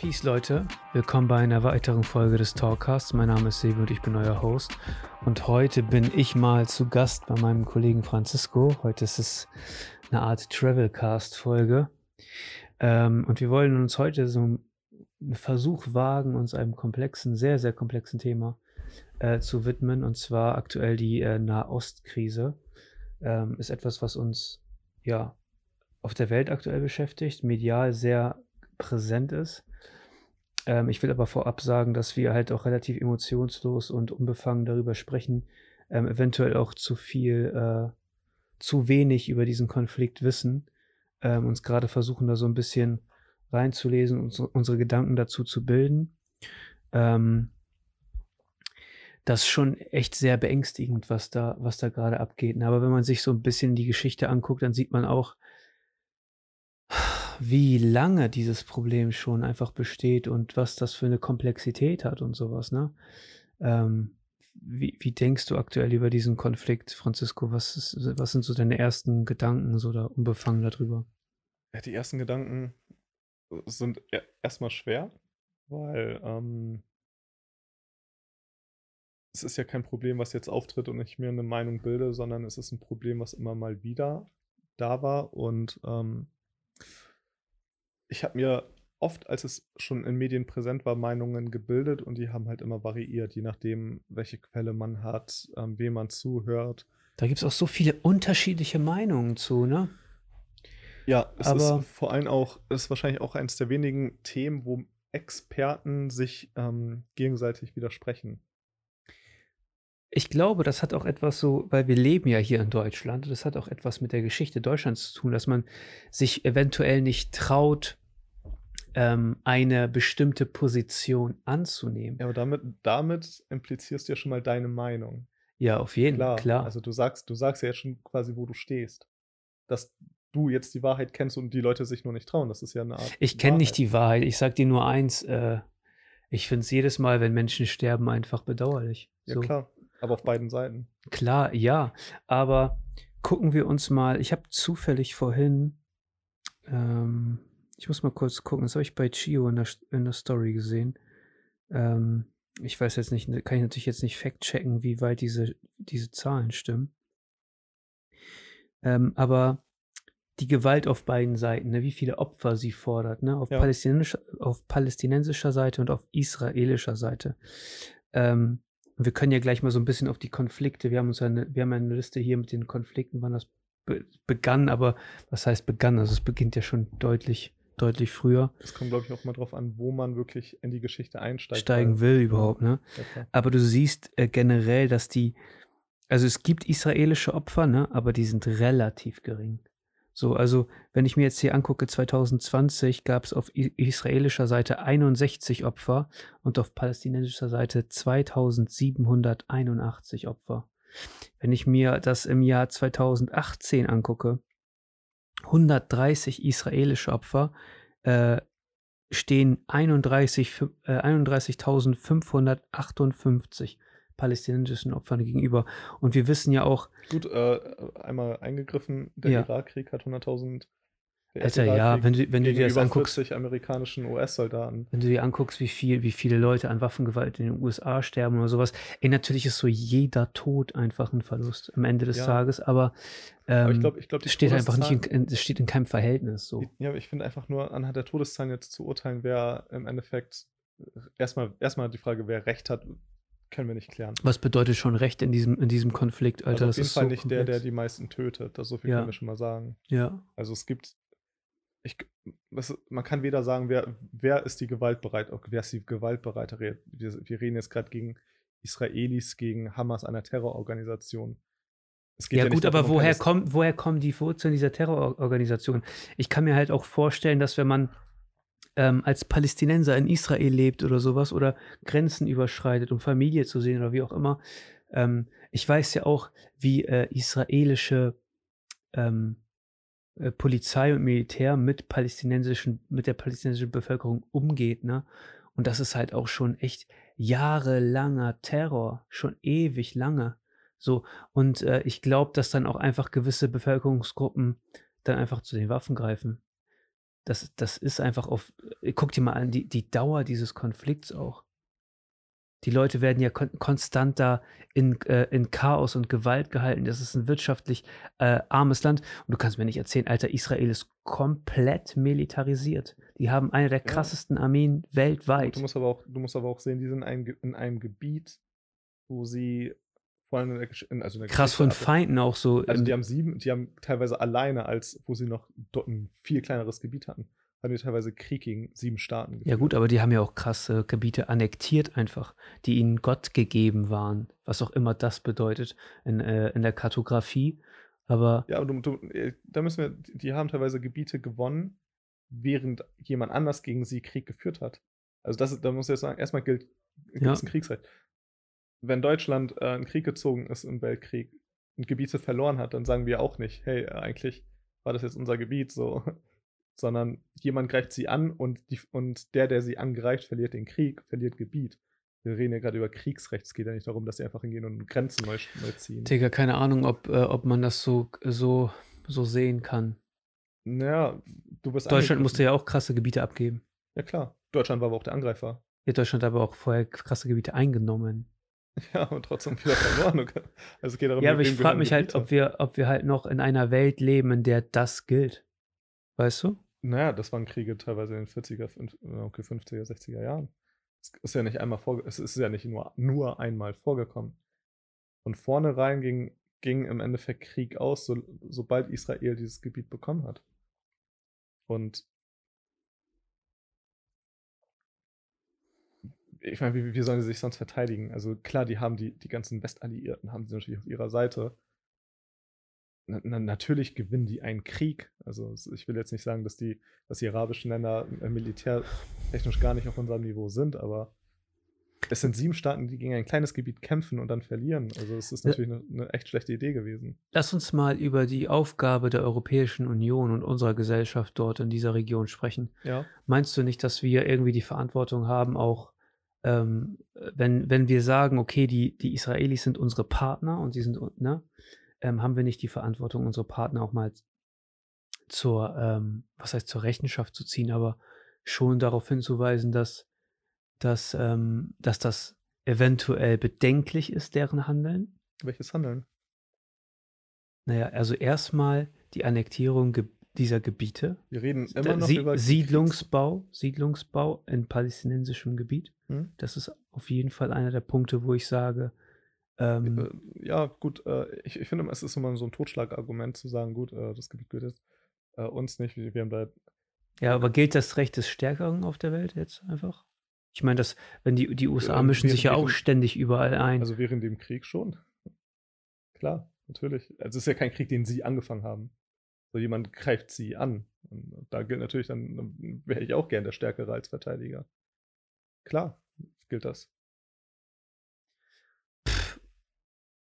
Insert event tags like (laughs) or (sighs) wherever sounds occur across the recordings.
Peace Leute, willkommen bei einer weiteren Folge des Talkcasts. Mein Name ist Sebi und ich bin euer Host. Und heute bin ich mal zu Gast bei meinem Kollegen Francisco. Heute ist es eine Art Travelcast-Folge. Ähm, und wir wollen uns heute so einen Versuch wagen, uns einem komplexen, sehr, sehr komplexen Thema äh, zu widmen. Und zwar aktuell die äh, Nahostkrise. Ähm, ist etwas, was uns ja auf der Welt aktuell beschäftigt, medial sehr präsent ist. Ähm, ich will aber vorab sagen, dass wir halt auch relativ emotionslos und unbefangen darüber sprechen, ähm, eventuell auch zu viel, äh, zu wenig über diesen Konflikt wissen, ähm, uns gerade versuchen, da so ein bisschen reinzulesen, uns, unsere Gedanken dazu zu bilden. Ähm, das ist schon echt sehr beängstigend, was da, was da gerade abgeht. Aber wenn man sich so ein bisschen die Geschichte anguckt, dann sieht man auch, wie lange dieses Problem schon einfach besteht und was das für eine Komplexität hat und sowas, ne? Ähm, wie, wie denkst du aktuell über diesen Konflikt, Francisco? Was, ist, was sind so deine ersten Gedanken so da unbefangen darüber? Ja, die ersten Gedanken sind e-, erstmal schwer, weil ähm, es ist ja kein Problem, was jetzt auftritt und ich mir eine Meinung bilde, sondern es ist ein Problem, was immer mal wieder da war und ähm, ich habe mir oft, als es schon in Medien präsent war, Meinungen gebildet und die haben halt immer variiert, je nachdem, welche Quelle man hat, ähm, wem man zuhört. Da gibt es auch so viele unterschiedliche Meinungen zu, ne? Ja, es Aber ist vor allem auch, es ist wahrscheinlich auch eines der wenigen Themen, wo Experten sich ähm, gegenseitig widersprechen. Ich glaube, das hat auch etwas so, weil wir leben ja hier in Deutschland, das hat auch etwas mit der Geschichte Deutschlands zu tun, dass man sich eventuell nicht traut, ähm, eine bestimmte Position anzunehmen. Ja, aber damit, damit implizierst du ja schon mal deine Meinung. Ja, auf jeden Fall, klar, klar. Also du sagst, du sagst ja jetzt schon quasi, wo du stehst. Dass du jetzt die Wahrheit kennst und die Leute sich nur nicht trauen. Das ist ja eine Art. Ich kenne nicht die Wahrheit. Ich sag dir nur eins, äh, ich finde es jedes Mal, wenn Menschen sterben, einfach bedauerlich. Ja, so. klar. Aber auf beiden Seiten. Klar, ja. Aber gucken wir uns mal. Ich habe zufällig vorhin, ähm, ich muss mal kurz gucken, das habe ich bei Chio in der, in der Story gesehen. Ähm, ich weiß jetzt nicht, kann ich natürlich jetzt nicht fact-checken, wie weit diese, diese Zahlen stimmen. Ähm, aber die Gewalt auf beiden Seiten, ne, wie viele Opfer sie fordert, ne, auf, ja. palästinensischer, auf palästinensischer Seite und auf israelischer Seite. Ähm, und wir können ja gleich mal so ein bisschen auf die Konflikte. Wir haben uns eine, wir haben eine Liste hier mit den Konflikten, wann das be begann, aber was heißt begann? Also es beginnt ja schon deutlich, deutlich früher. Es kommt, glaube ich, auch mal drauf an, wo man wirklich in die Geschichte einsteigt. Steigen will überhaupt, ne? Aber du siehst äh, generell, dass die, also es gibt israelische Opfer, ne? Aber die sind relativ gering. So, also wenn ich mir jetzt hier angucke, 2020 gab es auf israelischer Seite 61 Opfer und auf palästinensischer Seite 2781 Opfer. Wenn ich mir das im Jahr 2018 angucke, 130 israelische Opfer äh, stehen 31.558 äh, 31 palästinensischen Opfern gegenüber. Und wir wissen ja auch. Gut, äh, einmal eingegriffen, der ja. Irakkrieg hat 100.000. Alter, ja, wenn du, wenn du dir das anguckst. 40 amerikanischen US-Soldaten. Wenn du dir anguckst, wie viel, wie viele Leute an Waffengewalt in den USA sterben oder sowas. Ey, natürlich ist so jeder Tod einfach ein Verlust am Ende des ja. Tages, aber, ähm, aber ich glaube, ich glaub, das steht einfach nicht in, das steht in keinem Verhältnis. So. Ja, aber ich finde einfach nur anhand der Todeszahlen jetzt zu urteilen, wer im Endeffekt erstmal, erstmal die Frage, wer Recht hat, können wir nicht klären. Was bedeutet schon Recht in diesem, in diesem Konflikt, Alter? Also auf jeden Fall so nicht komplex. der, der die meisten tötet. Das so viel ja. können wir schon mal sagen. Ja. Also es gibt, ich, was, man kann weder sagen, wer, wer ist die gewaltbereit, wer ist die gewaltbereite. Wir, wir reden jetzt gerade gegen Israelis, gegen Hamas, einer Terrororganisation. ja, ja gut, darum, aber woher, kommt, woher kommen die Wurzeln dieser Terrororganisation? Ich kann mir halt auch vorstellen, dass wenn man ähm, als Palästinenser in Israel lebt oder sowas oder Grenzen überschreitet, um Familie zu sehen oder wie auch immer. Ähm, ich weiß ja auch, wie äh, israelische ähm, äh, Polizei und Militär mit palästinensischen, mit der palästinensischen Bevölkerung umgeht, ne? Und das ist halt auch schon echt jahrelanger Terror, schon ewig lange. So, und äh, ich glaube, dass dann auch einfach gewisse Bevölkerungsgruppen dann einfach zu den Waffen greifen das, das ist einfach auf, äh, guck dir mal an, die, die Dauer dieses Konflikts auch. Die Leute werden ja kon konstant da in, äh, in Chaos und Gewalt gehalten. Das ist ein wirtschaftlich äh, armes Land. Und du kannst mir nicht erzählen, Alter, Israel ist komplett militarisiert. Die haben eine der krassesten ja. Armeen weltweit. Du musst, aber auch, du musst aber auch sehen, die sind in einem, in einem Gebiet, wo sie vor allem in der, in, also in der Krass von Feinden auch so. Also die haben sieben, die haben teilweise alleine, als wo sie noch dort ein viel kleineres Gebiet hatten, haben wir teilweise Krieg gegen sieben Staaten geführt. Ja gut, aber die haben ja auch krasse Gebiete annektiert einfach, die ihnen Gott gegeben waren, was auch immer das bedeutet in, äh, in der Kartografie. Aber ja, aber du, du, äh, da müssen wir, die haben teilweise Gebiete gewonnen, während jemand anders gegen sie Krieg geführt hat. Also das, da muss ich jetzt sagen, erstmal gilt, ja. ein Kriegsrecht. Wenn Deutschland äh, in Krieg gezogen ist im Weltkrieg und Gebiete verloren hat, dann sagen wir auch nicht, hey, eigentlich war das jetzt unser Gebiet, so (laughs) sondern jemand greift sie an und, die, und der, der sie angreift, verliert den Krieg, verliert Gebiet. Wir reden ja gerade über Kriegsrecht. Es geht ja nicht darum, dass sie einfach hingehen und Grenzen neu, neu ziehen. Digga, keine Ahnung, ob, äh, ob man das so, so, so sehen kann. Naja, du bist. Deutschland musste ja auch krasse Gebiete abgeben. Ja, klar. Deutschland war aber auch der Angreifer. Ja, Deutschland hat aber auch vorher krasse Gebiete eingenommen. (laughs) Ja, und trotzdem wieder verloren. Also es geht darum, ja, aber ich frage mich halt, ob wir, ob wir halt noch in einer Welt leben, in der das gilt. Weißt du? Naja, das waren Kriege teilweise in den 40er, okay, 50er, 60er Jahren. Es ist ja nicht einmal vorge es ist ja nicht nur, nur einmal vorgekommen. Von vornherein ging, ging im Endeffekt Krieg aus, so, sobald Israel dieses Gebiet bekommen hat. Und ich meine, wie, wie sollen sie sich sonst verteidigen? Also klar, die haben die, die ganzen Westalliierten, haben sie natürlich auf ihrer Seite na, natürlich gewinnen die einen Krieg. Also ich will jetzt nicht sagen, dass die, dass die arabischen Länder äh, militärtechnisch gar nicht auf unserem Niveau sind, aber es sind sieben Staaten, die gegen ein kleines Gebiet kämpfen und dann verlieren. Also es ist natürlich eine, eine, echt schlechte Idee gewesen. Lass uns mal über die Aufgabe der Europäischen Union und unserer Gesellschaft dort in dieser Region sprechen. Ja. Meinst du nicht, dass wir irgendwie die Verantwortung haben, auch ähm, wenn, wenn wir sagen, okay, die, die Israelis sind unsere Partner und sie sind, ne? ähm, haben wir nicht die Verantwortung, unsere Partner auch mal zur, ähm, was heißt zur Rechenschaft zu ziehen, aber schon darauf hinzuweisen, dass, dass, ähm, dass das eventuell bedenklich ist, deren Handeln. Welches Handeln? Naja, also erstmal die Annektierung dieser Gebiete. Wir reden immer noch Sie über Siedlungsbau, Siedlungsbau in palästinensischem Gebiet. Hm? Das ist auf jeden Fall einer der Punkte, wo ich sage, ähm, äh, ja, gut, äh, ich, ich finde, es ist immer so ein Totschlagargument zu sagen, gut, äh, das Gebiet gehört jetzt äh, uns nicht, wir, wir haben da. Ja, aber gilt das Recht des Stärkeren auf der Welt jetzt einfach? Ich meine, das, wenn die, die USA mischen sich ja auch ständig überall ein. Also während dem Krieg schon. Klar, natürlich. Also es ist ja kein Krieg, den sie angefangen haben. So jemand greift sie an. Und da gilt natürlich, dann, dann wäre ich auch gern der Stärkere als Verteidiger. Klar, gilt das.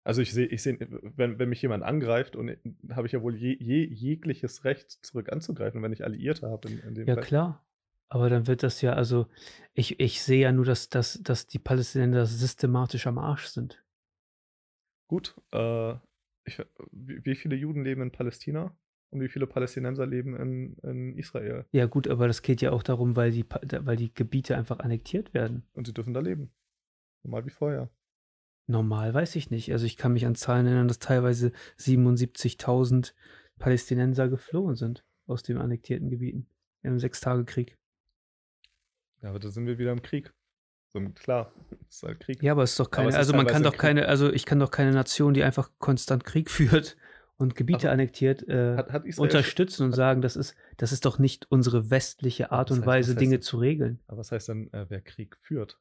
Also ich sehe, ich sehe, wenn, wenn mich jemand angreift, und habe ich ja wohl je, je, jegliches Recht, zurück anzugreifen, wenn ich Alliierte habe in, in Ja, Fall. klar. Aber dann wird das ja, also ich, ich sehe ja nur, dass, dass, dass die Palästinenser systematisch am Arsch sind. Gut, äh, ich, wie, wie viele Juden leben in Palästina und wie viele Palästinenser leben in, in Israel? Ja, gut, aber das geht ja auch darum, weil die, weil die Gebiete einfach annektiert werden. Und sie dürfen da leben. Normal wie vorher. Normal weiß ich nicht. Also ich kann mich an Zahlen erinnern, dass teilweise 77.000 Palästinenser geflohen sind aus den annektierten Gebieten im Sechstagekrieg. Ja, aber da sind wir wieder im Krieg. So, klar, es ist halt Krieg. Ja, aber es ist doch keine, ist also man kann doch keine, also ich kann doch keine Nation, die einfach konstant Krieg (laughs) führt und Gebiete aber annektiert, äh, hat, hat unterstützen und sagen, das ist, das ist doch nicht unsere westliche Art und heißt, Weise, Dinge zu regeln. Aber was heißt dann, äh, wer Krieg führt?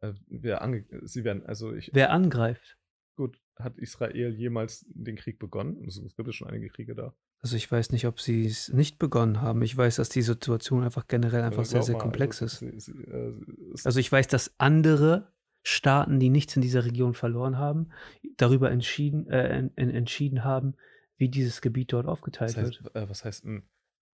Äh, wer ange sie werden, also ich. Wer angreift? Gut, hat Israel jemals den Krieg begonnen? Also, es gibt ja schon einige Kriege da. Also ich weiß nicht, ob sie es nicht begonnen haben. Ich weiß, dass die Situation einfach generell einfach ja, sehr, sehr komplex also, ist. Sie, sie, äh, also ich weiß, dass andere Staaten, die nichts in dieser Region verloren haben, darüber entschieden, äh, entschieden haben, wie dieses Gebiet dort aufgeteilt das heißt, wird. Äh, was heißt,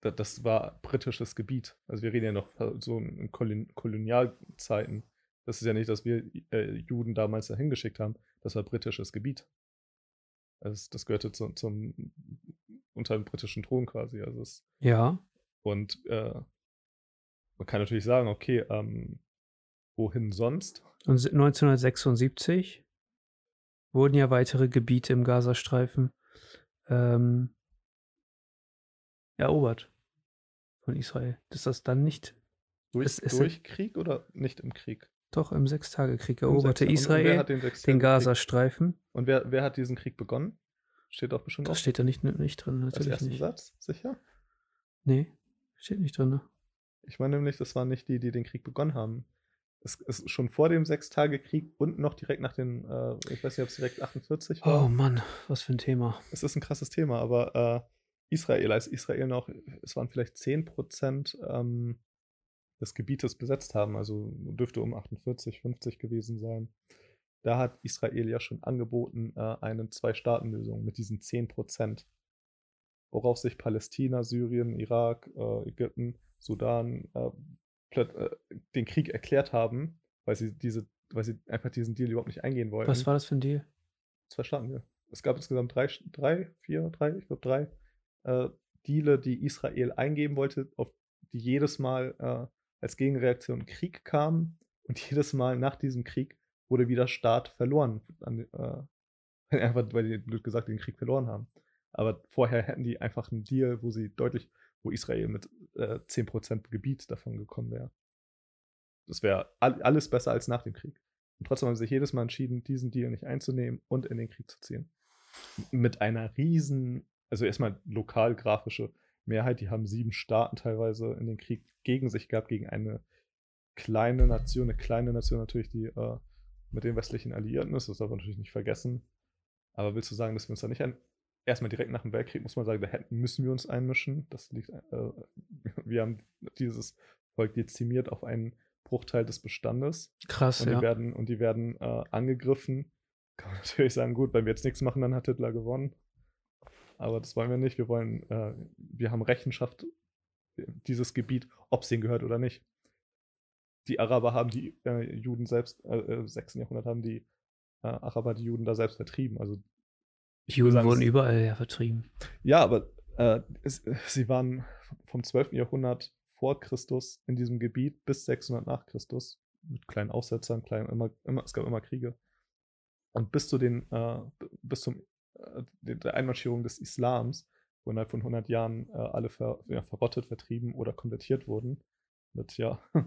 das war britisches Gebiet. Also wir reden ja noch so in Kolonialzeiten. Das ist ja nicht, dass wir äh, Juden damals dahin geschickt haben. Das war britisches Gebiet. Also das gehörte zu, zum unter dem britischen Thron quasi. Also es, ja. Und äh, man kann natürlich sagen, okay, ähm, wohin sonst? Und 1976 wurden ja weitere Gebiete im Gazastreifen ähm, erobert von Israel. Ist das dann nicht durch, es, es durch Krieg oder nicht im Krieg? Doch, im Sechstagekrieg eroberte Sechs Israel den, den Gazastreifen. Und wer, wer hat diesen Krieg begonnen? Steht doch bestimmt Das auch. steht da nicht, nicht drin, natürlich Als nicht. Satz, sicher? Nee, steht nicht drin. Ich meine nämlich, das waren nicht die, die den Krieg begonnen haben. Es ist schon vor dem Sechstagekrieg und noch direkt nach den, äh, ich weiß nicht, ob es direkt 48 war. Oh Mann, was für ein Thema. Es ist ein krasses Thema, aber äh, Israel, als Israel noch, es waren vielleicht 10 Prozent ähm, des Gebietes besetzt haben, also dürfte um 48, 50 gewesen sein. Da hat Israel ja schon angeboten, äh, eine Zwei-Staaten-Lösung mit diesen 10 Prozent, worauf sich Palästina, Syrien, Irak, äh, Ägypten, Sudan äh, den Krieg erklärt haben, weil sie diese, weil sie einfach diesen Deal überhaupt nicht eingehen wollten. Was war das für ein Deal? Zwei Staaten, ja. Es gab insgesamt drei, drei vier, drei, ich glaube drei äh, Deale, die Israel eingeben wollte, auf die jedes Mal äh, als Gegenreaktion Krieg kam und (laughs) jedes Mal nach diesem Krieg wurde wieder Staat verloren. An, äh, (laughs) einfach, weil die, blöd gesagt, den Krieg verloren haben. Aber vorher hätten die einfach einen Deal, wo sie deutlich wo Israel mit äh, 10% Gebiet davon gekommen wäre. Das wäre all, alles besser als nach dem Krieg. Und trotzdem haben sie sich jedes Mal entschieden, diesen Deal nicht einzunehmen und in den Krieg zu ziehen. Mit einer riesen, also erstmal lokal grafische Mehrheit, die haben sieben Staaten teilweise in den Krieg gegen sich gehabt, gegen eine kleine Nation, eine kleine Nation natürlich, die äh, mit den westlichen Alliierten ist, das darf man natürlich nicht vergessen. Aber willst du sagen, dass wir uns da nicht ein, erstmal direkt nach dem Weltkrieg muss man sagen, da hätten, müssen wir uns einmischen. Das liegt, äh, (laughs) wir haben dieses Volk dezimiert auf einen Bruchteil des Bestandes. Krass, und die ja. Werden, und die werden äh, angegriffen. (laughs) Kann man natürlich sagen, gut, wenn wir jetzt nichts machen, dann hat Hitler gewonnen. Aber das wollen wir nicht. Wir wollen, äh, wir haben Rechenschaft dieses Gebiet, ob es denen gehört oder nicht. Die Araber haben die äh, Juden selbst, äh, im 6. Jahrhundert haben die äh, Araber die Juden da selbst vertrieben. Also Juden sagen, wurden überall ja vertrieben. Ja, aber äh, es, sie waren vom 12. Jahrhundert vor Christus in diesem Gebiet bis 600 nach Christus mit kleinen Aussetzern, kleinen, immer, immer, es gab immer Kriege. Und bis zu den, äh, bis zum äh, der Einmarschierung des Islams, wo innerhalb von 100 Jahren äh, alle ver, ja, verrottet, vertrieben oder konvertiert wurden, mit ja (laughs)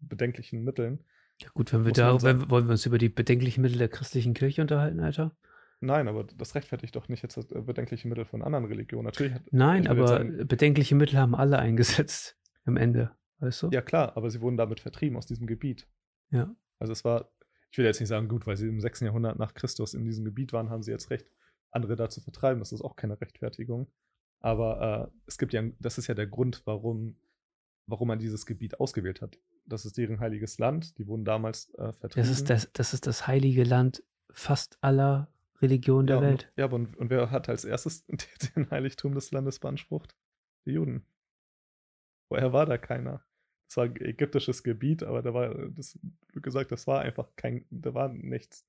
bedenklichen Mitteln. Ja gut, wenn wir da, wenn, wollen wir uns über die bedenklichen Mittel der christlichen Kirche unterhalten, Alter? Nein, aber das rechtfertigt doch nicht jetzt äh, bedenkliche Mittel von anderen Religionen. Natürlich hat, Nein, aber sagen, bedenkliche Mittel haben alle eingesetzt am Ende, weißt du? Ja, klar, aber sie wurden damit vertrieben aus diesem Gebiet. Ja. Also es war, ich will jetzt nicht sagen, gut, weil sie im 6. Jahrhundert nach Christus in diesem Gebiet waren, haben sie jetzt recht, andere da zu vertreiben. Das ist auch keine Rechtfertigung. Aber äh, es gibt ja, das ist ja der Grund, warum, warum man dieses Gebiet ausgewählt hat. Das ist deren heiliges Land. Die wurden damals äh, vertrieben. Das ist das, das ist das heilige Land fast aller Religion der ja, Welt. Und, ja, aber und, und, wer hat als erstes (laughs) den Heiligtum des Landes beansprucht? Die Juden. Vorher war da keiner. Das war ein ägyptisches Gebiet, aber da war, das, wie gesagt, das war einfach kein, da war nichts.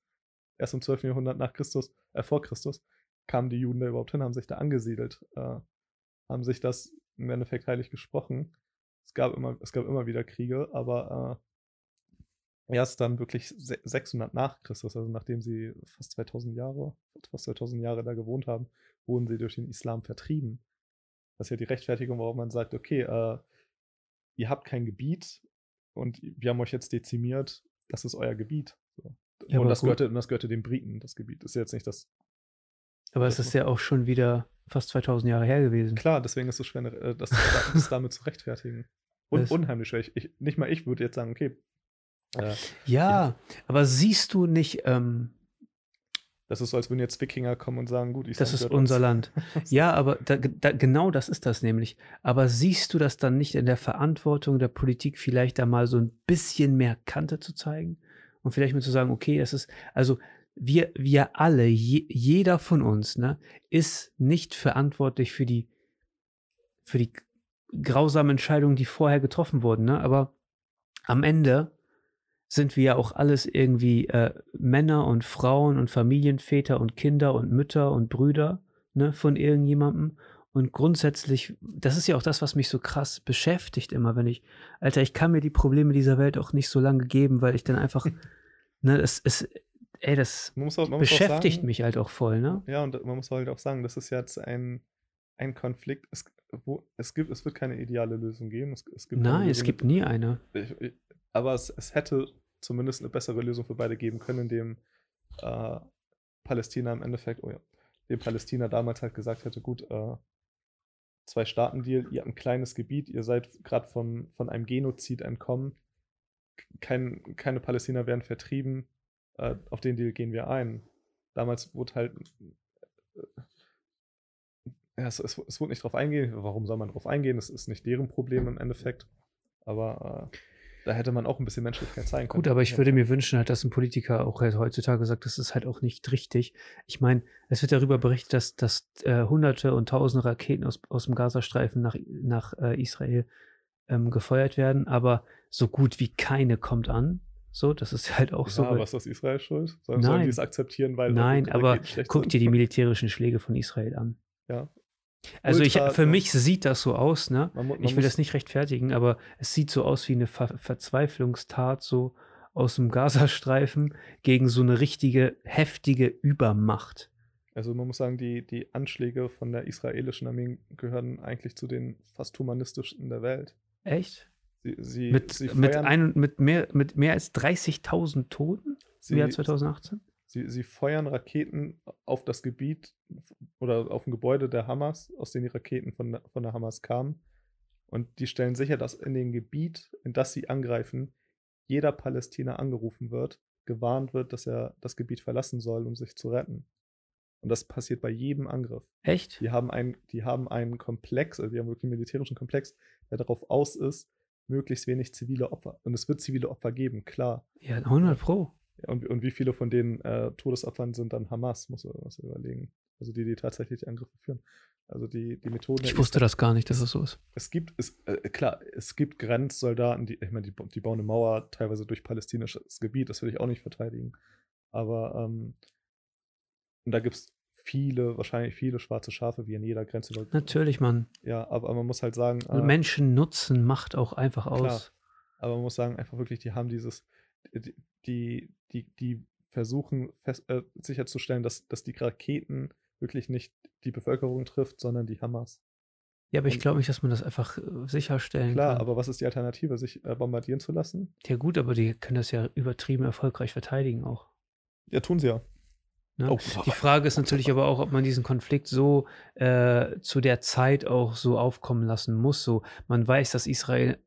Erst im 12. Jahrhundert nach Christus, äh, vor Christus, kamen die Juden da überhaupt hin, haben sich da angesiedelt, äh, haben sich das im Endeffekt heilig gesprochen. Es gab immer, es gab immer wieder Kriege, aber äh, erst dann wirklich 600 nach Christus, also nachdem sie fast 2000 Jahre, fast 2000 Jahre da gewohnt haben, wurden sie durch den Islam vertrieben. Das ist ja die Rechtfertigung, warum man sagt, okay, äh, ihr habt kein Gebiet und wir haben euch jetzt dezimiert, das ist euer Gebiet. So. Ja, und, das gehörte, und das gehörte den Briten, das Gebiet. Das ist jetzt nicht das. Aber es ist ja auch schon wieder fast 2000 Jahre her gewesen. Klar, deswegen ist es schwer, äh, das, das (laughs) damit zu rechtfertigen. Und unheimlich schwer. Ich, nicht mal ich würde jetzt sagen, okay, äh, ja, ja, aber siehst du nicht. Ähm, das ist so, als würden jetzt Wikinger kommen und sagen, gut, ich Das ist unser uns. Land. (laughs) ja, aber da, da, genau das ist das nämlich. Aber siehst du das dann nicht in der Verantwortung der Politik, vielleicht da mal so ein bisschen mehr Kante zu zeigen? Und vielleicht mal zu sagen, okay, es ist, also wir, wir alle, je, jeder von uns, ne, ist nicht verantwortlich für die, für die grausamen Entscheidungen, die vorher getroffen wurden, ne? Aber am Ende sind wir ja auch alles irgendwie äh, Männer und Frauen und Familienväter und Kinder und Mütter und Brüder ne, von irgendjemandem. Und grundsätzlich, das ist ja auch das, was mich so krass beschäftigt immer, wenn ich, Alter, ich kann mir die Probleme dieser Welt auch nicht so lange geben, weil ich dann einfach, (laughs) ne, es, es, ey, das auch, beschäftigt sagen, mich halt auch voll, ne? Ja, und man muss halt auch sagen, das ist jetzt ein, ein Konflikt, es, wo, es gibt, es wird keine ideale Lösung geben. Es, es gibt Nein, es gibt nie eine. Ich, ich, aber es, es hätte zumindest eine bessere Lösung für beide geben können, indem äh, Palästina im Endeffekt, oh ja, dem Palästina damals halt gesagt hätte, gut, äh, Zwei-Staaten-Deal, ihr habt ein kleines Gebiet, ihr seid gerade von, von einem Genozid entkommen, kein, keine Palästina werden vertrieben, äh, auf den Deal gehen wir ein. Damals wurde halt, ja, es, es, es wurde nicht drauf eingehen, warum soll man drauf eingehen, das ist nicht deren Problem im Endeffekt, aber äh, da hätte man auch ein bisschen Menschlichkeit zeigen können. Gut, aber ich würde mir wünschen, halt, dass ein Politiker auch halt heutzutage sagt, das ist halt auch nicht richtig. Ich meine, es wird darüber berichtet, dass, dass äh, hunderte und tausende Raketen aus, aus dem Gazastreifen nach, nach äh, Israel ähm, gefeuert werden, aber so gut wie keine kommt an. So, das ist halt auch ja, so. Was ist Israel schuld? Sollen, sollen die es akzeptieren, weil Nein, aber guck dir die militärischen Schläge von Israel an. Ja, also Ultra, ich, für mich sieht das so aus, ne? Man, man ich will das nicht rechtfertigen, aber es sieht so aus wie eine Ver Verzweiflungstat so aus dem Gazastreifen gegen so eine richtige heftige Übermacht. Also man muss sagen, die, die Anschläge von der israelischen Armee gehören eigentlich zu den fast humanistischsten der Welt. Echt? Sie, sie, mit, sie mit, ein, mit, mehr, mit mehr als 30.000 Toten im Jahr 2018? Sie, sie feuern Raketen auf das Gebiet oder auf ein Gebäude der Hamas, aus denen die Raketen von, von der Hamas kamen. Und die stellen sicher, dass in dem Gebiet, in das sie angreifen, jeder Palästina angerufen wird, gewarnt wird, dass er das Gebiet verlassen soll, um sich zu retten. Und das passiert bei jedem Angriff. Echt? Die haben, ein, die haben einen Komplex, also die haben wirklich einen militärischen Komplex, der darauf aus ist, möglichst wenig zivile Opfer. Und es wird zivile Opfer geben, klar. Ja, 100 Pro. Und, und wie viele von den äh, Todesopfern sind dann Hamas, muss man was überlegen. Also die, die tatsächlich die Angriffe führen. Also die, die Methoden. Ich wusste das gar nicht, dass es so ist. Es gibt, es, äh, klar, es gibt Grenzsoldaten, die, ich meine, die, die bauen eine Mauer teilweise durch palästinisches Gebiet, das will ich auch nicht verteidigen. Aber ähm, und da gibt es viele, wahrscheinlich viele schwarze Schafe, wie in jeder Grenze. Natürlich, Mann. Ja, aber, aber man muss halt sagen. Äh, Menschen nutzen Macht auch einfach aus. Klar, aber man muss sagen, einfach wirklich, die haben dieses, die, die, die, versuchen fest, äh, sicherzustellen, dass, dass die Raketen wirklich nicht die Bevölkerung trifft, sondern die Hamas. Ja, aber ich glaube nicht, dass man das einfach äh, sicherstellen klar, kann. Klar, aber was ist die Alternative, sich äh, bombardieren zu lassen? Ja gut, aber die können das ja übertrieben erfolgreich verteidigen auch. Ja, tun sie ja. Ne? Oh, die Frage ist natürlich aber auch, ob man diesen Konflikt so äh, zu der Zeit auch so aufkommen lassen muss. So, man weiß, dass Israel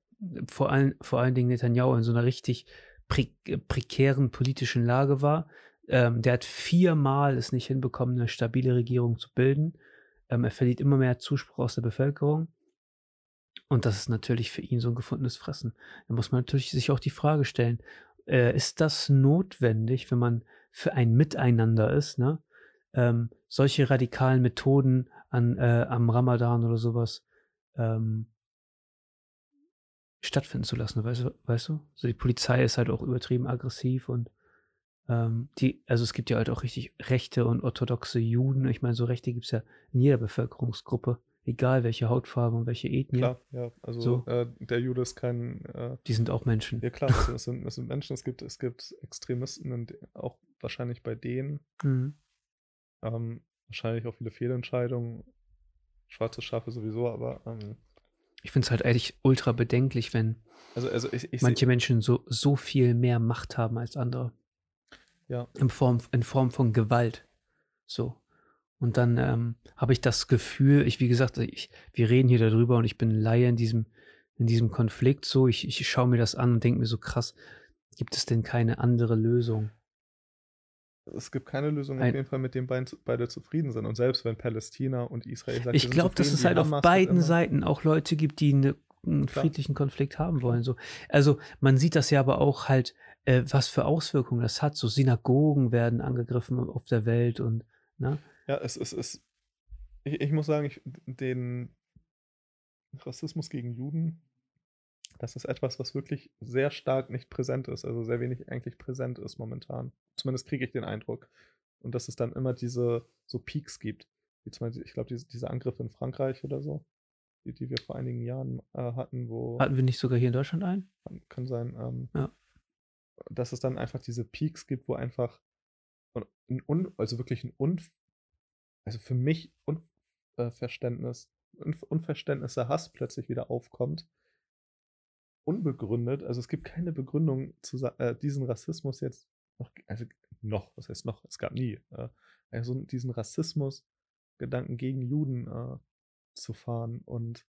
vor allen, vor allen Dingen Netanyahu in so einer richtig pre prekären politischen Lage war. Ähm, der hat viermal es nicht hinbekommen, eine stabile Regierung zu bilden. Ähm, er verliert immer mehr Zuspruch aus der Bevölkerung. Und das ist natürlich für ihn so ein gefundenes Fressen. Da muss man natürlich sich auch die Frage stellen, äh, ist das notwendig, wenn man für ein Miteinander ist, ne? Ähm, solche radikalen Methoden an, äh, am Ramadan oder sowas ähm, stattfinden zu lassen, weißt du, weißt du? Also die Polizei ist halt auch übertrieben aggressiv und ähm, die, also es gibt ja halt auch richtig rechte und orthodoxe Juden. Ich meine, so Rechte gibt es ja in jeder Bevölkerungsgruppe, egal welche Hautfarbe und welche Ethnie. Klar, ja, also so. äh, der Jude ist kein. Äh, die sind auch Menschen. Ja, klar, das (laughs) sind, das sind Menschen. Es gibt, es gibt Extremisten, und auch wahrscheinlich bei denen. Mhm. Ähm, wahrscheinlich auch viele Fehlentscheidungen. Schwarze Schafe sowieso, aber ähm, ich finde es halt eigentlich ultra bedenklich, wenn also, also ich, ich manche Menschen so, so viel mehr Macht haben als andere. Ja. In Form, in Form von Gewalt. So. Und dann ähm, habe ich das Gefühl, ich, wie gesagt, ich, wir reden hier darüber und ich bin Laie in diesem, in diesem Konflikt so. Ich, ich schaue mir das an und denke mir so krass, gibt es denn keine andere Lösung? Es gibt keine Lösung auf jeden Fall, mit dem beide zufrieden sind. Und selbst wenn Palästina und Israel sagen, Ich glaube, dass es halt auf beiden Seiten auch Leute gibt, die eine, einen Klar. friedlichen Konflikt haben wollen. So. Also man sieht das ja aber auch halt, äh, was für Auswirkungen das hat. So Synagogen werden angegriffen auf der Welt und ne? Ja, es ist, es, es ich, ich muss sagen, ich, den Rassismus gegen Juden das ist etwas, was wirklich sehr stark nicht präsent ist, also sehr wenig eigentlich präsent ist momentan. Zumindest kriege ich den Eindruck. Und dass es dann immer diese so Peaks gibt. wie zum Beispiel, ich glaube, diese, diese Angriffe in Frankreich oder so, die, die wir vor einigen Jahren äh, hatten, wo. Hatten wir nicht sogar hier in Deutschland einen? Kann sein. Ähm, ja. Dass es dann einfach diese Peaks gibt, wo einfach ein Un, also wirklich ein Un, also für mich Unverständnis, Unverständnis der Hass plötzlich wieder aufkommt. Unbegründet, also es gibt keine Begründung, zu, äh, diesen Rassismus jetzt noch, also noch, was heißt noch, es gab nie, äh, also diesen Rassismus-Gedanken gegen Juden äh, zu fahren und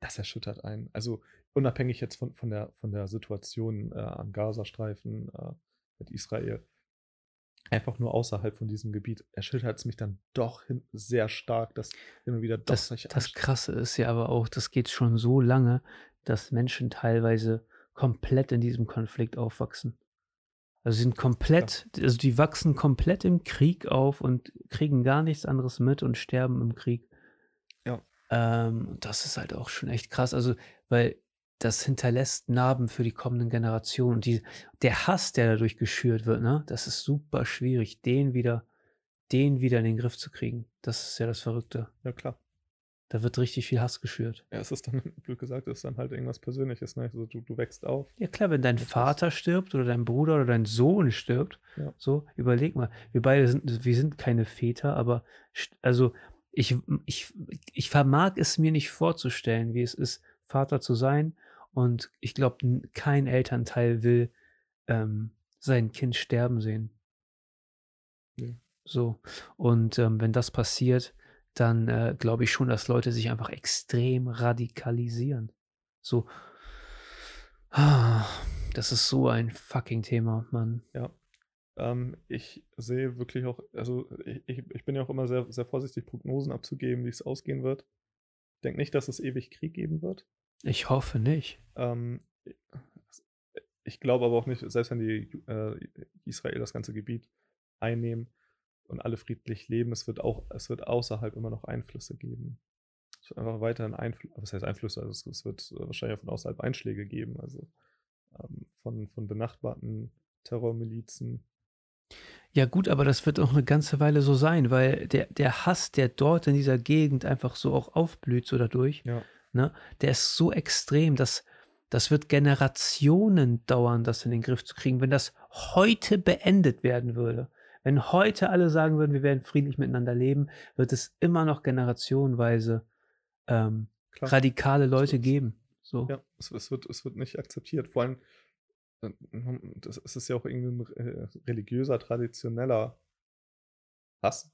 das erschüttert einen. Also unabhängig jetzt von, von, der, von der Situation äh, am Gazastreifen äh, mit Israel, einfach nur außerhalb von diesem Gebiet, erschüttert es mich dann doch hin, sehr stark, dass immer wieder doch das, Das Krasse ist ja aber auch, das geht schon so lange, dass Menschen teilweise komplett in diesem Konflikt aufwachsen. Also sie sind komplett, also die wachsen komplett im Krieg auf und kriegen gar nichts anderes mit und sterben im Krieg. Ja. Ähm, das ist halt auch schon echt krass. Also, weil das hinterlässt Narben für die kommenden Generationen. Und die, der Hass, der dadurch geschürt wird, ne, das ist super schwierig, den wieder, den wieder in den Griff zu kriegen. Das ist ja das Verrückte. Ja, klar. Da wird richtig viel Hass geschürt. Ja, es ist dann, (laughs) blöd gesagt, es ist dann halt irgendwas Persönliches. Ne? Also du, du wächst auf. Ja, klar, wenn dein Vater stirbt oder dein Bruder oder dein Sohn stirbt, ja. so, überleg mal. Wir beide sind, wir sind keine Väter, aber also ich, ich, ich vermag es mir nicht vorzustellen, wie es ist, Vater zu sein. Und ich glaube, kein Elternteil will ähm, sein Kind sterben sehen. Ja. So. Und ähm, wenn das passiert, dann äh, glaube ich schon, dass Leute sich einfach extrem radikalisieren. So. Ah, (sighs) das ist so ein fucking Thema, Mann. Ja. Ähm, ich sehe wirklich auch, also ich, ich bin ja auch immer sehr, sehr vorsichtig, Prognosen abzugeben, wie es ausgehen wird. Ich denke nicht, dass es ewig Krieg geben wird. Ich hoffe nicht. Ähm, ich glaube aber auch nicht, selbst wenn die äh, Israel das ganze Gebiet einnehmen, und alle friedlich leben. Es wird auch, es wird außerhalb immer noch Einflüsse geben. Es wird einfach weiterhin Einflüsse, was heißt Einflüsse? Also es, wird wahrscheinlich von außerhalb Einschläge geben, also ähm, von, von benachbarten Terrormilizen. Ja, gut, aber das wird auch eine ganze Weile so sein, weil der, der Hass, der dort in dieser Gegend einfach so auch aufblüht, so dadurch, ja. ne, der ist so extrem, dass das wird Generationen dauern, das in den Griff zu kriegen, wenn das heute beendet werden würde. Wenn heute alle sagen würden, wir werden friedlich miteinander leben, wird es immer noch generationenweise ähm, radikale Leute geben. So. Ja, es, es, wird, es wird nicht akzeptiert. Vor allem, äh, das, es ist ja auch irgendwie ein äh, religiöser, traditioneller Hass,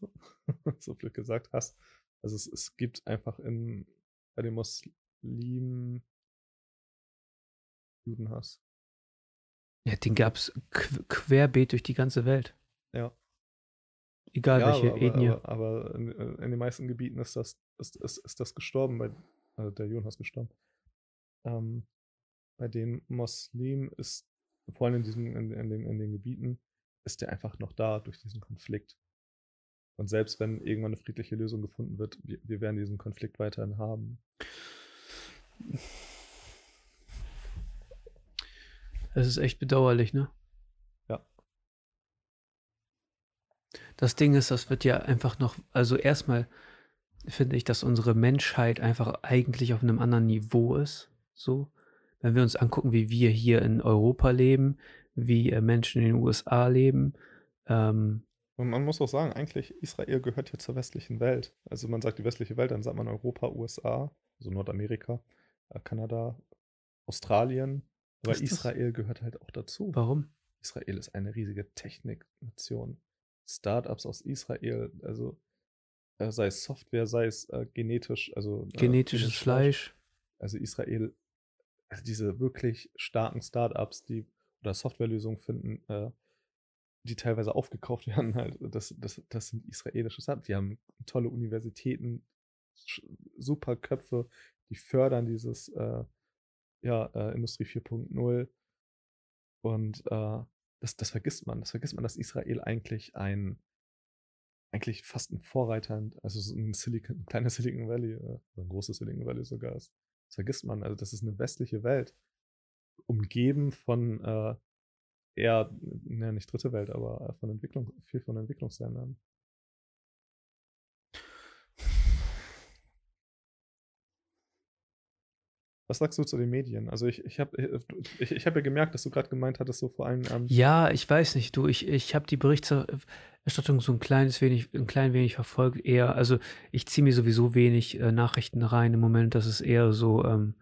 (laughs) so blöd gesagt, Hass. Also es, es gibt einfach in, bei den Muslimen Judenhass. Ja, den gab es querbeet durch die ganze Welt. Ja. Egal ja, welche aber, Ethnie. Aber, aber in, in, den meisten Gebieten ist das, ist, ist, ist das gestorben, bei, also der Jonas gestorben. Ähm, bei den Muslimen ist, vor allem in, diesen, in, in, den, in den Gebieten, ist der einfach noch da durch diesen Konflikt. Und selbst wenn irgendwann eine friedliche Lösung gefunden wird, wir, wir werden diesen Konflikt weiterhin haben. Es ist echt bedauerlich, ne? Das Ding ist, das wird ja einfach noch, also erstmal finde ich, dass unsere Menschheit einfach eigentlich auf einem anderen Niveau ist. So, wenn wir uns angucken, wie wir hier in Europa leben, wie äh, Menschen in den USA leben. Ähm, und man muss auch sagen, eigentlich Israel gehört ja zur westlichen Welt. Also man sagt die westliche Welt, dann sagt man Europa, USA, also Nordamerika, äh, Kanada, Australien. Aber Israel gehört halt auch dazu. Warum? Israel ist eine riesige Techniknation. Startups aus Israel, also äh, sei es Software, sei es äh, genetisch, also äh, genetisches Fleisch. Also Israel, also diese wirklich starken Startups, die oder Softwarelösungen finden, äh, die teilweise aufgekauft (laughs) werden, halt, das, das, das sind israelische Startups. Die haben tolle Universitäten, super Köpfe, die fördern dieses äh, ja, Industrie 4.0 und äh, das, das vergisst man. Das vergisst man, dass Israel eigentlich ein, eigentlich fast ein Vorreiter, also so ein, Silicon, ein (laughs) kleiner Silicon Valley, äh, ein großes Silicon Valley sogar ist. Das vergisst man. Also, das ist eine westliche Welt, umgeben von äh, eher, ne, nicht dritte Welt, aber von Entwicklung, viel von Entwicklungsländern. Was sagst du zu den Medien? Also ich, ich habe äh, ich, ich hab ja gemerkt, dass du gerade gemeint hattest, so vor allem. Ähm ja, ich weiß nicht, du, ich, ich habe die Berichterstattung so ein kleines wenig, ein klein wenig verfolgt. Eher, also ich ziehe mir sowieso wenig äh, Nachrichten rein im Moment. Das ist eher so ähm,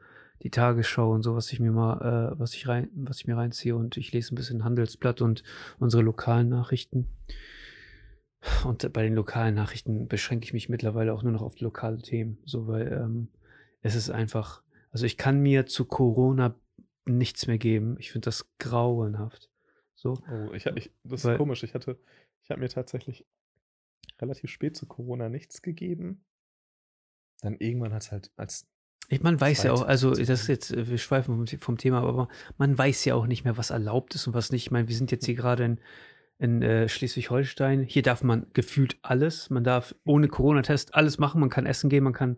die Tagesschau und so, was ich mir mal, äh, was ich rein, was ich mir reinziehe und ich lese ein bisschen Handelsblatt und unsere lokalen Nachrichten. Und bei den lokalen Nachrichten beschränke ich mich mittlerweile auch nur noch auf lokale Themen, so weil ähm, es ist einfach also ich kann mir zu Corona nichts mehr geben. Ich finde das grauenhaft. So. Oh, ich, ich, das Weil, ist komisch. Ich hatte, ich habe mir tatsächlich relativ spät zu Corona nichts gegeben. Dann irgendwann hat es halt als. Ich, man weiß ja auch, also das ist jetzt, wir schweifen vom, vom, Thema, aber man weiß ja auch nicht mehr, was erlaubt ist und was nicht. Ich meine, wir sind jetzt hier hm. gerade in, in äh, Schleswig-Holstein. Hier darf man gefühlt alles. Man darf ohne Corona-Test alles machen. Man kann essen gehen, man kann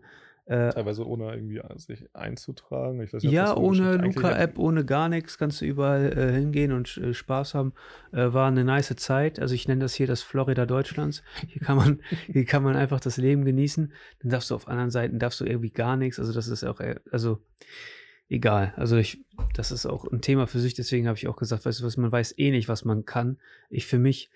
Teilweise ohne irgendwie äh, sich einzutragen. Nicht, ja, ohne Luca-App, ohne gar nichts, kannst du überall äh, hingehen und äh, Spaß haben. Äh, war eine nice Zeit. Also ich nenne das hier das Florida Deutschlands. Hier kann man, (laughs) hier kann man einfach das Leben genießen. Dann darfst du auf anderen Seiten darfst du irgendwie gar nichts. Also das ist auch, äh, also egal. Also ich, das ist auch ein Thema für sich. Deswegen habe ich auch gesagt, weißt du was, man weiß eh nicht, was man kann. Ich für mich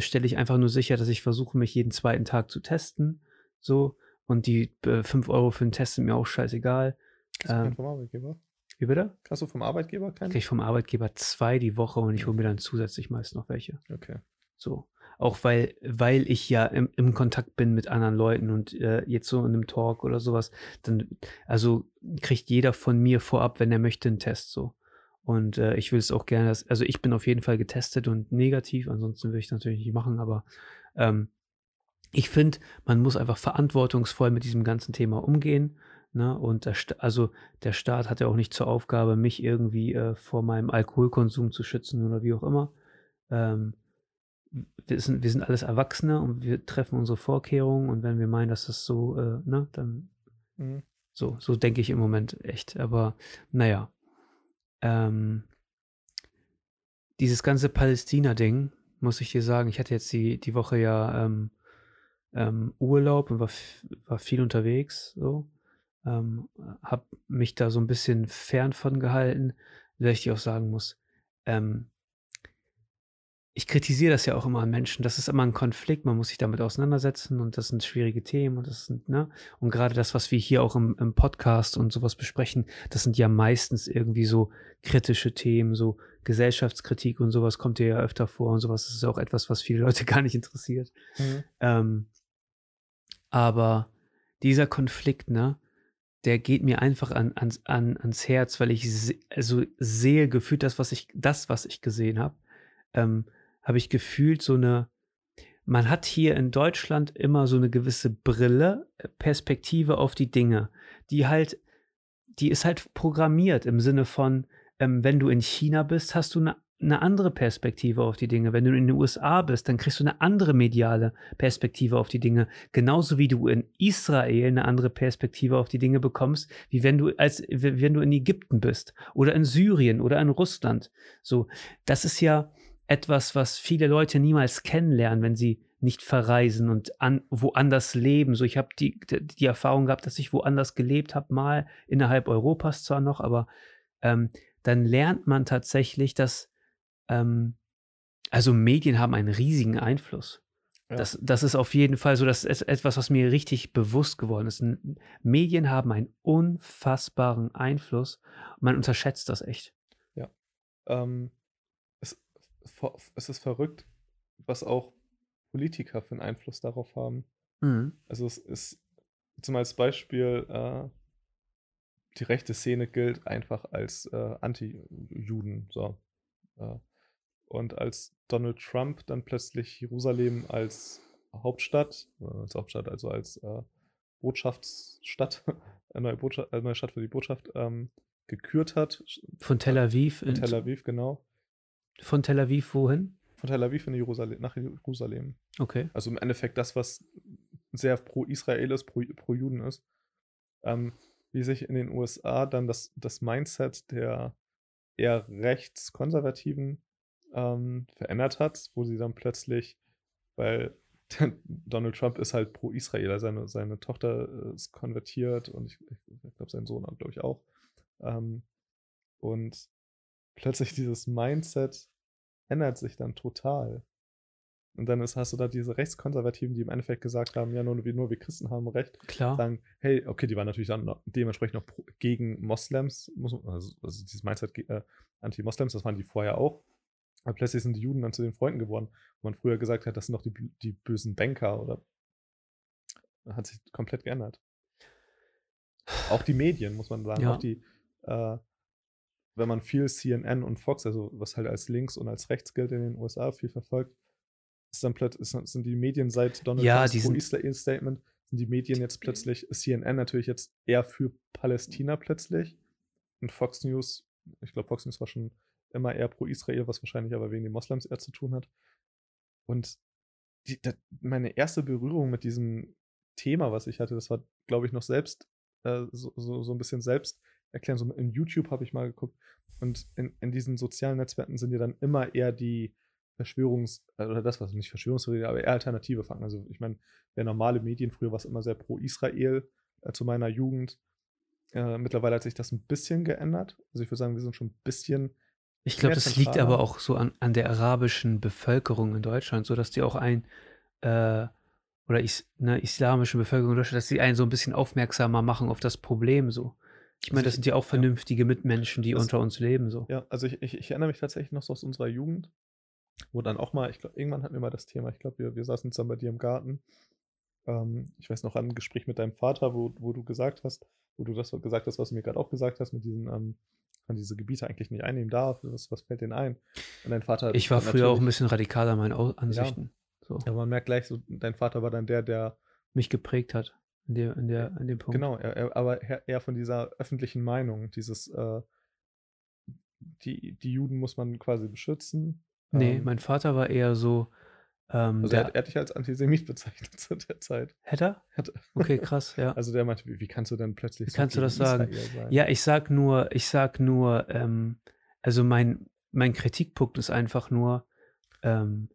stelle ich einfach nur sicher, dass ich versuche, mich jeden zweiten Tag zu testen. So, und die äh, 5 Euro für den Test sind mir auch scheißegal. Kriegst ähm, vom Arbeitgeber? Wie bitte? Hast du vom Arbeitgeber keinen? Krieg ich vom Arbeitgeber zwei die Woche und ich hole mir dann zusätzlich meist noch welche. Okay. So. Auch weil, weil ich ja im, im Kontakt bin mit anderen Leuten und äh, jetzt so in einem Talk oder sowas, dann, also kriegt jeder von mir vorab, wenn er möchte, einen Test so. Und äh, ich will es auch gerne, dass, also ich bin auf jeden Fall getestet und negativ, ansonsten würde ich natürlich nicht machen, aber ähm, ich finde, man muss einfach verantwortungsvoll mit diesem ganzen Thema umgehen. Ne? Und der, also der Staat hat ja auch nicht zur Aufgabe, mich irgendwie äh, vor meinem Alkoholkonsum zu schützen oder wie auch immer. Ähm, wir, sind, wir sind alles Erwachsene und wir treffen unsere Vorkehrungen und wenn wir meinen, dass das so, äh, ne, dann mhm. so, so denke ich im Moment echt. Aber naja. Ähm, dieses ganze Palästina-Ding, muss ich dir sagen, ich hatte jetzt die, die Woche ja ähm, ähm, Urlaub und war, war viel unterwegs, so. Ähm, hab mich da so ein bisschen fern von gehalten, weil ich dir auch sagen muss, ähm, ich kritisiere das ja auch immer an Menschen. Das ist immer ein Konflikt, man muss sich damit auseinandersetzen und das sind schwierige Themen und das sind, ne? Und gerade das, was wir hier auch im, im Podcast und sowas besprechen, das sind ja meistens irgendwie so kritische Themen, so Gesellschaftskritik und sowas kommt ja öfter vor und sowas. Das ist auch etwas, was viele Leute (laughs) gar nicht interessiert. Mhm. Ähm, aber dieser Konflikt, ne, der geht mir einfach an, ans, an, ans Herz, weil ich se also sehe gefühlt das, was ich, das, was ich gesehen habe, ähm, habe ich gefühlt so eine, man hat hier in Deutschland immer so eine gewisse Brille, äh, Perspektive auf die Dinge, die halt, die ist halt programmiert im Sinne von, ähm, wenn du in China bist, hast du eine eine andere Perspektive auf die Dinge. Wenn du in den USA bist, dann kriegst du eine andere mediale Perspektive auf die Dinge. Genauso wie du in Israel eine andere Perspektive auf die Dinge bekommst, wie wenn du als wenn du in Ägypten bist oder in Syrien oder in Russland. So, das ist ja etwas, was viele Leute niemals kennenlernen, wenn sie nicht verreisen und an, woanders leben. So, ich habe die, die Erfahrung gehabt, dass ich woanders gelebt habe, mal innerhalb Europas zwar noch, aber ähm, dann lernt man tatsächlich, dass ähm, also Medien haben einen riesigen Einfluss. Ja. Das, das ist auf jeden Fall so, das ist etwas, was mir richtig bewusst geworden ist. Medien haben einen unfassbaren Einfluss. Man unterschätzt das echt. Ja. Ähm, es, es ist verrückt, was auch Politiker für einen Einfluss darauf haben. Mhm. Also es ist zum als Beispiel, äh, die rechte Szene gilt einfach als äh, Anti-Juden. So. Äh, und als Donald Trump dann plötzlich Jerusalem als Hauptstadt, äh, als Hauptstadt, also als äh, Botschaftsstadt, (laughs) eine neue, Botschaft, eine neue Stadt für die Botschaft, ähm, gekürt hat. Von Tel Aviv? Von Tel Aviv, genau. Von Tel Aviv wohin? Von Tel Aviv in Jerusalem, nach Jerusalem. Okay. Also im Endeffekt das, was sehr pro-Israel ist, pro-Juden pro ist. Ähm, wie sich in den USA dann das, das Mindset der eher rechtskonservativen ähm, verändert hat, wo sie dann plötzlich, weil (laughs) Donald Trump ist halt pro Israel, seine, seine Tochter ist konvertiert und ich, ich glaube, sein Sohn, glaube ich, auch. Ähm, und plötzlich dieses Mindset ändert sich dann total. Und dann ist, hast du da diese Rechtskonservativen, die im Endeffekt gesagt haben, ja, nur wir, nur wir Christen haben Recht. Klar. Sagen, hey, okay, die waren natürlich dann noch, dementsprechend noch pro, gegen Moslems, also, also dieses Mindset äh, Anti-Moslems, das waren die vorher auch. Aber plötzlich sind die Juden dann zu den Freunden geworden, wo man früher gesagt hat, das sind doch die, die bösen Banker oder hat sich komplett geändert. Auch die Medien, muss man sagen. Ja. Auch die, äh, wenn man viel CNN und Fox, also was halt als links und als rechts gilt in den USA, viel verfolgt, ist dann plötzlich sind die Medien seit Donald Ja, Trumps Pro-Israel-Statement, sind die Medien jetzt plötzlich, CNN natürlich jetzt eher für Palästina plötzlich und Fox News, ich glaube, Fox News war schon immer eher pro-Israel, was wahrscheinlich aber wegen den Moslems eher zu tun hat. Und die, da, meine erste Berührung mit diesem Thema, was ich hatte, das war, glaube ich, noch selbst, äh, so, so, so ein bisschen selbst erklären. So in YouTube habe ich mal geguckt. Und in, in diesen sozialen Netzwerken sind ja dann immer eher die Verschwörungs- äh, oder das, was nicht Verschwörungstheorie, aber eher alternative Fakten. Also ich meine, der normale Medien, früher war es immer sehr pro-Israel äh, zu meiner Jugend. Äh, mittlerweile hat sich das ein bisschen geändert. Also ich würde sagen, wir sind schon ein bisschen Ich glaube, das liegt aber auch so an, an der arabischen Bevölkerung in Deutschland, so dass die auch ein äh, oder is, ne, islamische Bevölkerung in Deutschland, dass sie einen so ein bisschen aufmerksamer machen auf das Problem so. Ich meine, Also das sind ja auch vernünftige Mitmenschen, die Das- unter uns leben so. Ja, also ich, ich, ich erinnere mich tatsächlich noch so aus unserer Jugend, wo dann auch mal, ich glaube, irgendwann hatten wir mal das Thema, ich glaube, wir, wir saßen zusammen bei dir im Garten. Ähm, ich weiß noch an ein Gespräch mit deinem Vater, wo, wo du gesagt hast, wo du das gesagt hast, was du mir gerade auch gesagt hast, mit diesen, ähm, man diese Gebiete eigentlich nicht einnehmen darf, was, was fällt denen ein? Und dein Vater. Ich war früher auch ein bisschen radikaler in meinen Ansichten. So, Ja, man merkt gleich, so, dein Vater war dann der, der, mich geprägt hat in, der, in, der, in dem Punkt. genau, er, er, aber eher eher von dieser öffentlichen Meinung, dieses, äh, die, die Juden muss man quasi beschützen. Nee, Ähm, mein Vater war eher so, ähm, Also der, er, hat- er hat dich als Antisemit bezeichnet (laughs) zu der Zeit. hätte er? Hat- Okay, (laughs) krass, ja. Also der meinte, wie, wie kannst du denn plötzlich Wie kannst du das sagen? Ja, ich sag nur, ich sag nur, ähm, also mein, mein Kritikpunkt ist einfach nur, ähm,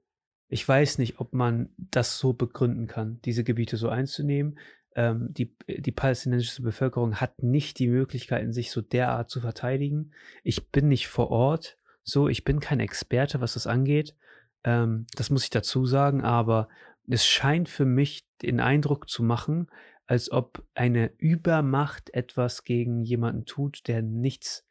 ich weiß nicht, ob man das so begründen kann, diese Gebiete so einzunehmen. Ähm, die, die palästinensische Bevölkerung hat nicht die Möglichkeiten, sich so derart zu verteidigen. Ich bin nicht vor Ort, so, ich bin kein Experte, was das angeht. Ähm, das muss ich dazu sagen, aber es scheint für mich den Eindruck zu machen, als ob eine Übermacht etwas gegen jemanden tut, der nichts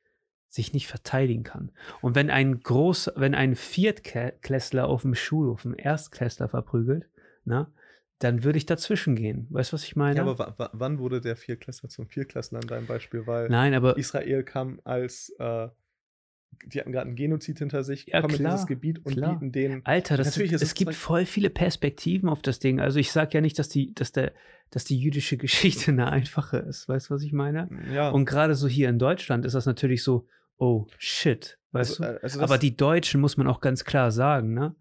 sich nicht verteidigen kann. Und wenn ein groß, wenn ein Viertklässler auf dem Schulhof einen Erstklässler verprügelt, na, dann würde ich dazwischen gehen. Weißt du, was ich meine? Ja, aber wa wa wann wurde der Viertklässler zum Viertklässler in deinem Beispiel? Weil Nein, aber Israel kam als, äh, die hatten gerade einen Genozid hinter sich, Ja, kommen in klar, dieses Gebiet und klar. bieten denen. Alter, das Natürlich ist es gibt voll viele Perspektiven auf das Ding. Also ich sage ja nicht, dass die, dass der, dass die jüdische (laughs) Geschichte eine einfache ist. Weißt du, was ich meine? Ja, Und gerade so hier in Deutschland ist das natürlich so, oh shit, weißt also, du? äh, also Aber die Deutschen, muss man auch ganz klar sagen, ne?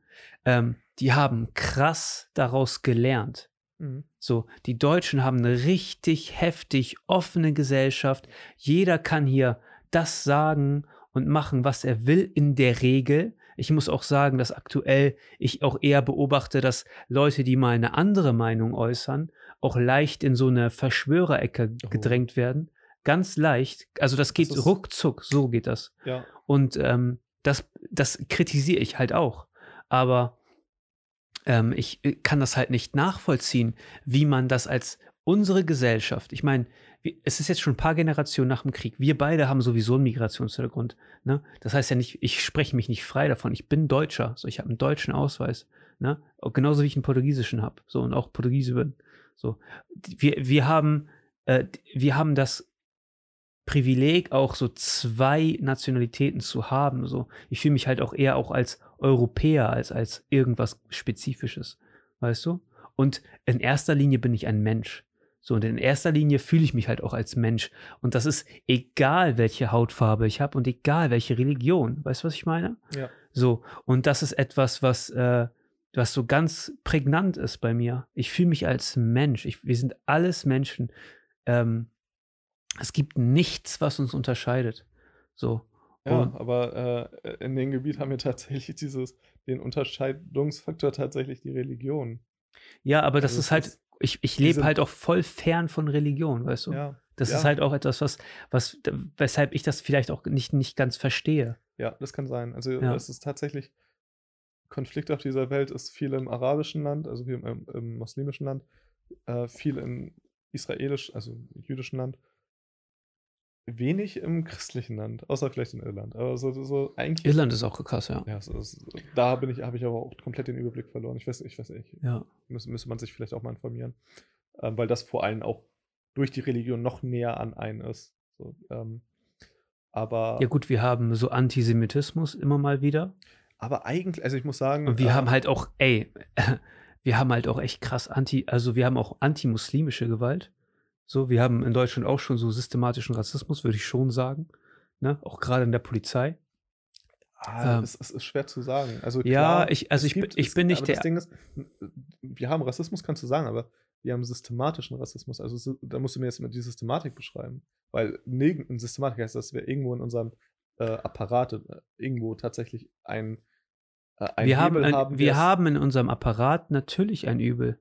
Ähm, die haben krass daraus gelernt. Mhm. So, die Deutschen haben eine richtig heftig offene Gesellschaft. Jeder kann hier das sagen und machen, was er will, in der Regel. Ich muss auch sagen, dass aktuell ich auch eher beobachte, dass Leute, die mal eine andere Meinung äußern, auch leicht in so eine Verschwörerecke Oh. gedrängt werden. Ganz leicht. Also das geht ist- ruckzuck, so geht das. ja, Und ähm, das, das kritisiere ich halt auch. Aber ähm, ich äh, kann das halt nicht nachvollziehen, wie man das als unsere Gesellschaft, ich meine, es ist jetzt schon ein paar Generationen nach dem Krieg. Wir beide haben sowieso einen Migrationshintergrund. Ne? Das heißt ja nicht, ich spreche mich nicht frei davon. Ich bin Deutscher. So, ich habe einen deutschen Ausweis. Ne? Genauso wie ich einen portugiesischen habe. So, und auch Portugiese bin. So. Wir, wir haben, äh, wir haben das Privileg, auch so zwei Nationalitäten zu haben. So, ich fühle mich halt auch eher auch als Europäer als als irgendwas Spezifisches, weißt du? Und in erster Linie bin ich ein Mensch. So, und in erster Linie fühle ich mich halt auch als Mensch. Und das ist egal, welche Hautfarbe ich habe und egal, welche Religion. Weißt du, was ich meine? ja. So, und das ist etwas, was, äh, was so ganz prägnant ist bei mir. Ich fühle mich als Mensch. Ich, wir sind alles Menschen. Ähm, es gibt nichts, was uns unterscheidet. So. Ja, Und- aber äh, in dem Gebiet haben wir tatsächlich dieses, den Unterscheidungsfaktor tatsächlich die Religion. Ja, aber das Also ist es halt, ist ich, ich lebe halt auch voll fern von Religion, weißt du? Ja, Das Ja. ist halt auch etwas, was, was, weshalb ich das vielleicht auch nicht, nicht ganz verstehe. Ja, das kann sein. Also Ja. es ist tatsächlich, Konflikt auf dieser Welt ist viel im arabischen Land, also viel im, im muslimischen Land, äh, viel im israelisch, also jüdischen Land, wenig im christlichen Land, außer vielleicht in Irland. Aber so, so eigentlich. Irland ist auch krass, ja. Ja, so, so, da bin ich, habe ich aber auch komplett den Überblick verloren. Ich weiß, ich weiß nicht. Ja. Müsste, müsste man sich vielleicht auch mal informieren. Ähm, weil das vor allem auch durch die Religion noch näher an einen ist. So, ähm, aber, Ja, gut, wir haben so Antisemitismus immer mal wieder. aber eigentlich, also ich muss sagen. Und wir äh, haben halt auch, ey, (laughs) wir haben halt auch echt krass anti, also wir haben auch antimuslimische Gewalt. So, wir haben in Deutschland auch schon so systematischen Rassismus, würde ich schon sagen. Ne? Auch gerade in der Polizei. Ah, Ähm, es, es ist schwer zu sagen. Also Ja, klar, ich- also es ich bin- gibt- ich es- bin nicht aber der- Das Ding ist, wir haben Rassismus, kannst du sagen, aber wir haben systematischen Rassismus. Also da musst du mir jetzt mal die Systematik beschreiben. Weil nirgendeine Systematik heißt, dass wir irgendwo in unserem äh, Apparat äh, irgendwo tatsächlich ein, äh, ein wir haben, Hebel ein, haben, wir es- haben in unserem Apparat natürlich ein Übel.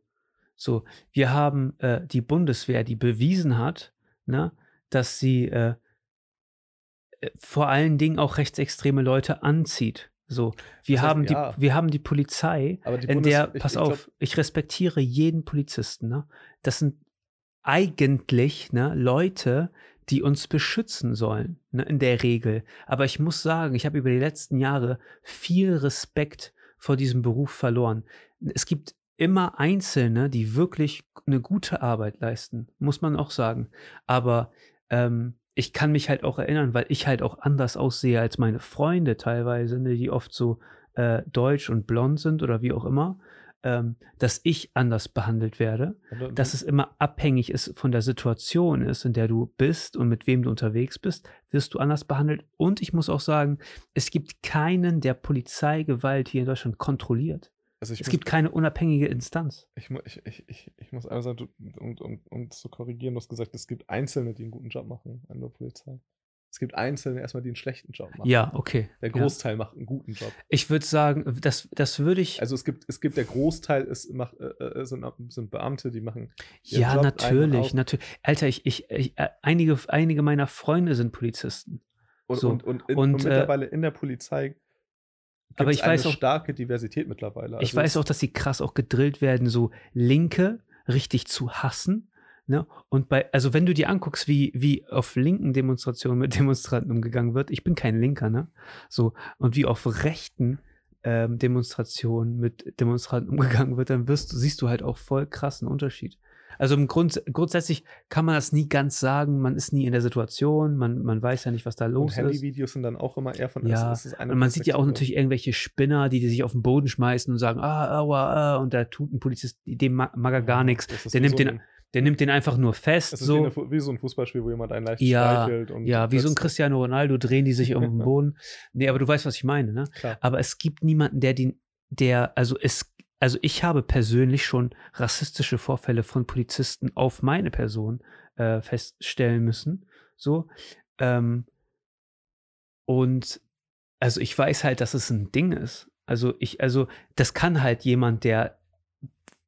So, wir haben äh, die Bundeswehr, die bewiesen hat, ne, dass sie äh, äh, vor allen Dingen auch rechtsextreme Leute anzieht. So, wir Das heißt, haben die, ja. wir haben die Polizei, die in der, ich- pass ich glaub, auf, ich respektiere jeden Polizisten. Ne? Das sind eigentlich ne, Leute, die uns beschützen sollen, ne, in der Regel. Aber ich muss sagen, ich habe über die letzten Jahre viel Respekt vor diesem Beruf verloren. Es gibt immer Einzelne, die wirklich eine gute Arbeit leisten, muss man auch sagen. Aber ähm, ich kann mich halt auch erinnern, weil ich halt auch anders aussehe als meine Freunde teilweise, ne, die oft so äh, deutsch und blond sind oder wie auch immer, ähm, dass ich anders behandelt werde aber dass es immer abhängig ist von der Situation ist, in der du bist und mit wem du unterwegs bist, wirst du anders behandelt. Und ich muss auch sagen, es gibt keinen, der Polizeigewalt hier in Deutschland kontrolliert. Also Es muss- gibt keine unabhängige Instanz. Ich, ich, ich, ich, muss einmal sagen, und, und, und zu korrigieren, du hast gesagt, es gibt Einzelne, die einen guten Job machen an der Polizei. Es gibt Einzelne erstmal, die einen schlechten Job machen. Ja, okay. Der Ja. Großteil macht einen guten Job. Ich würde sagen, das, das würde ich. Also es gibt, es gibt der Großteil ist, macht, äh, äh, sind, sind Beamte, die machen ja, Job natürlich, natürlich. Alter, ich, ich, ich äh, einige, einige meiner Freunde sind Polizisten. Und, So. und, und, in, Und, und äh, mittlerweile in der Polizei aber ich weiß eine auch- starke Diversität mittlerweile. Ich Also weiß es- auch, dass sie krass auch gedrillt werden, so Linke richtig zu hassen. Ne? Und bei, also wenn du dir anguckst, wie, wie auf linken Demonstrationen mit Demonstranten umgegangen wird, ich bin kein Linker, ne? So, und wie auf rechten ähm, Demonstrationen mit Demonstranten (laughs) umgegangen wird, dann wirst du, siehst du halt auch voll krassen Unterschied. Also im Grund, grundsätzlich kann man das nie ganz sagen, man ist nie in der Situation, man, man weiß ja nicht, was da und los ist. Handyvideos sind dann auch immer eher von Ja, es ist eine Und man sieht ja auch natürlich irgendwelche Spinner, die, die sich auf den Boden schmeißen und sagen, ah, aua, ah, und da tut ein Polizist, dem mag, mag er gar nichts. Das Der wie nimmt, so den, der nimmt den einfach nur fest. Es ist wie, So. eine, Fu- wie so ein Fußballspiel, wo jemand einen leicht Ja, streichelt. Und Ja, wie so ein Cristiano Ronaldo drehen die sich auf den (laughs) Boden. Nee, aber du weißt, was ich meine, ne? Klar. Aber es gibt niemanden, der den, der, also es, also ich habe persönlich schon rassistische Vorfälle von Polizisten auf meine Person äh, feststellen müssen. So. Ähm, und also ich weiß halt, dass es ein Ding ist. Also ich, also das kann halt jemand, der,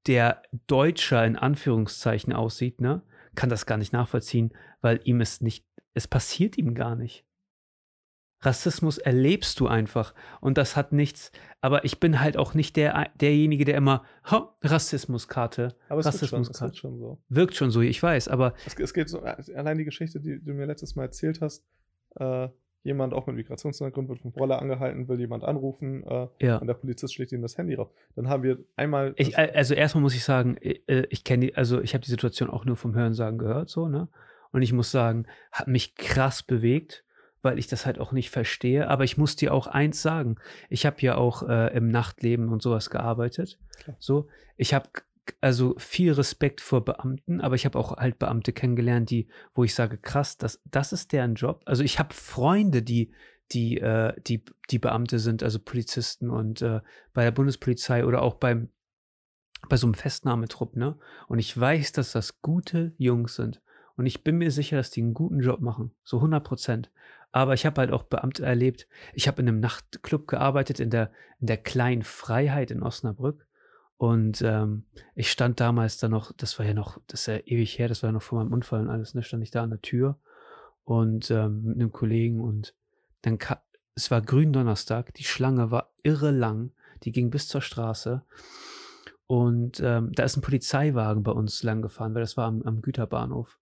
der Deutscher in Anführungszeichen aussieht, ne, kann das gar nicht nachvollziehen, weil ihm es nicht, es passiert ihm gar nicht. Rassismus erlebst du einfach und das hat nichts, aber ich bin halt auch nicht der, derjenige, der immer, "Ha, Rassismuskarte, Aber es wird, schon, es Rassismuskarte. wird schon so. Wirkt schon so, ich weiß, aber Es, es geht so, äh, allein die Geschichte, die du mir letztes Mal erzählt hast, äh, jemand auch mit Migrationshintergrund wird vom Roller angehalten, will jemand anrufen äh, ja. und der Polizist schlägt ihm das Handy rauf. Dann haben wir einmal. Ich, äh, also erstmal muss ich sagen, äh, ich kenne die, also ich habe die Situation auch nur vom Hörensagen gehört, so, ne? Und ich muss sagen, hat mich krass bewegt, weil ich das halt auch nicht verstehe. Aber ich muss dir auch eins sagen. Ich habe ja auch äh, im Nachtleben und sowas gearbeitet. Klar. So, ich habe also viel Respekt vor Beamten, aber ich habe auch halt Beamte kennengelernt, die, wo ich sage, krass, das, das ist deren Job. Also ich habe Freunde, die, die, äh, die, die Beamte sind, also Polizisten und äh, bei der Bundespolizei oder auch beim, bei so einem Festnahmetrupp, ne? Und ich weiß, dass das gute Jungs sind. Und ich bin mir sicher, dass die einen guten Job machen. So 100 Prozent. Aber ich habe halt auch Beamte erlebt. Ich habe in einem Nachtclub gearbeitet, in der, in der kleinen Freiheit in Osnabrück. Und ähm, ich stand damals da noch, das war ja noch, das ist ja ewig her, das war ja noch vor meinem Unfall und alles, ne, stand ich da an der Tür und ähm, mit einem Kollegen und dann kam, es war Gründonnerstag, die Schlange war irre lang, die ging bis zur Straße und ähm, da ist ein Polizeiwagen bei uns lang gefahren, weil das war am, am Güterbahnhof.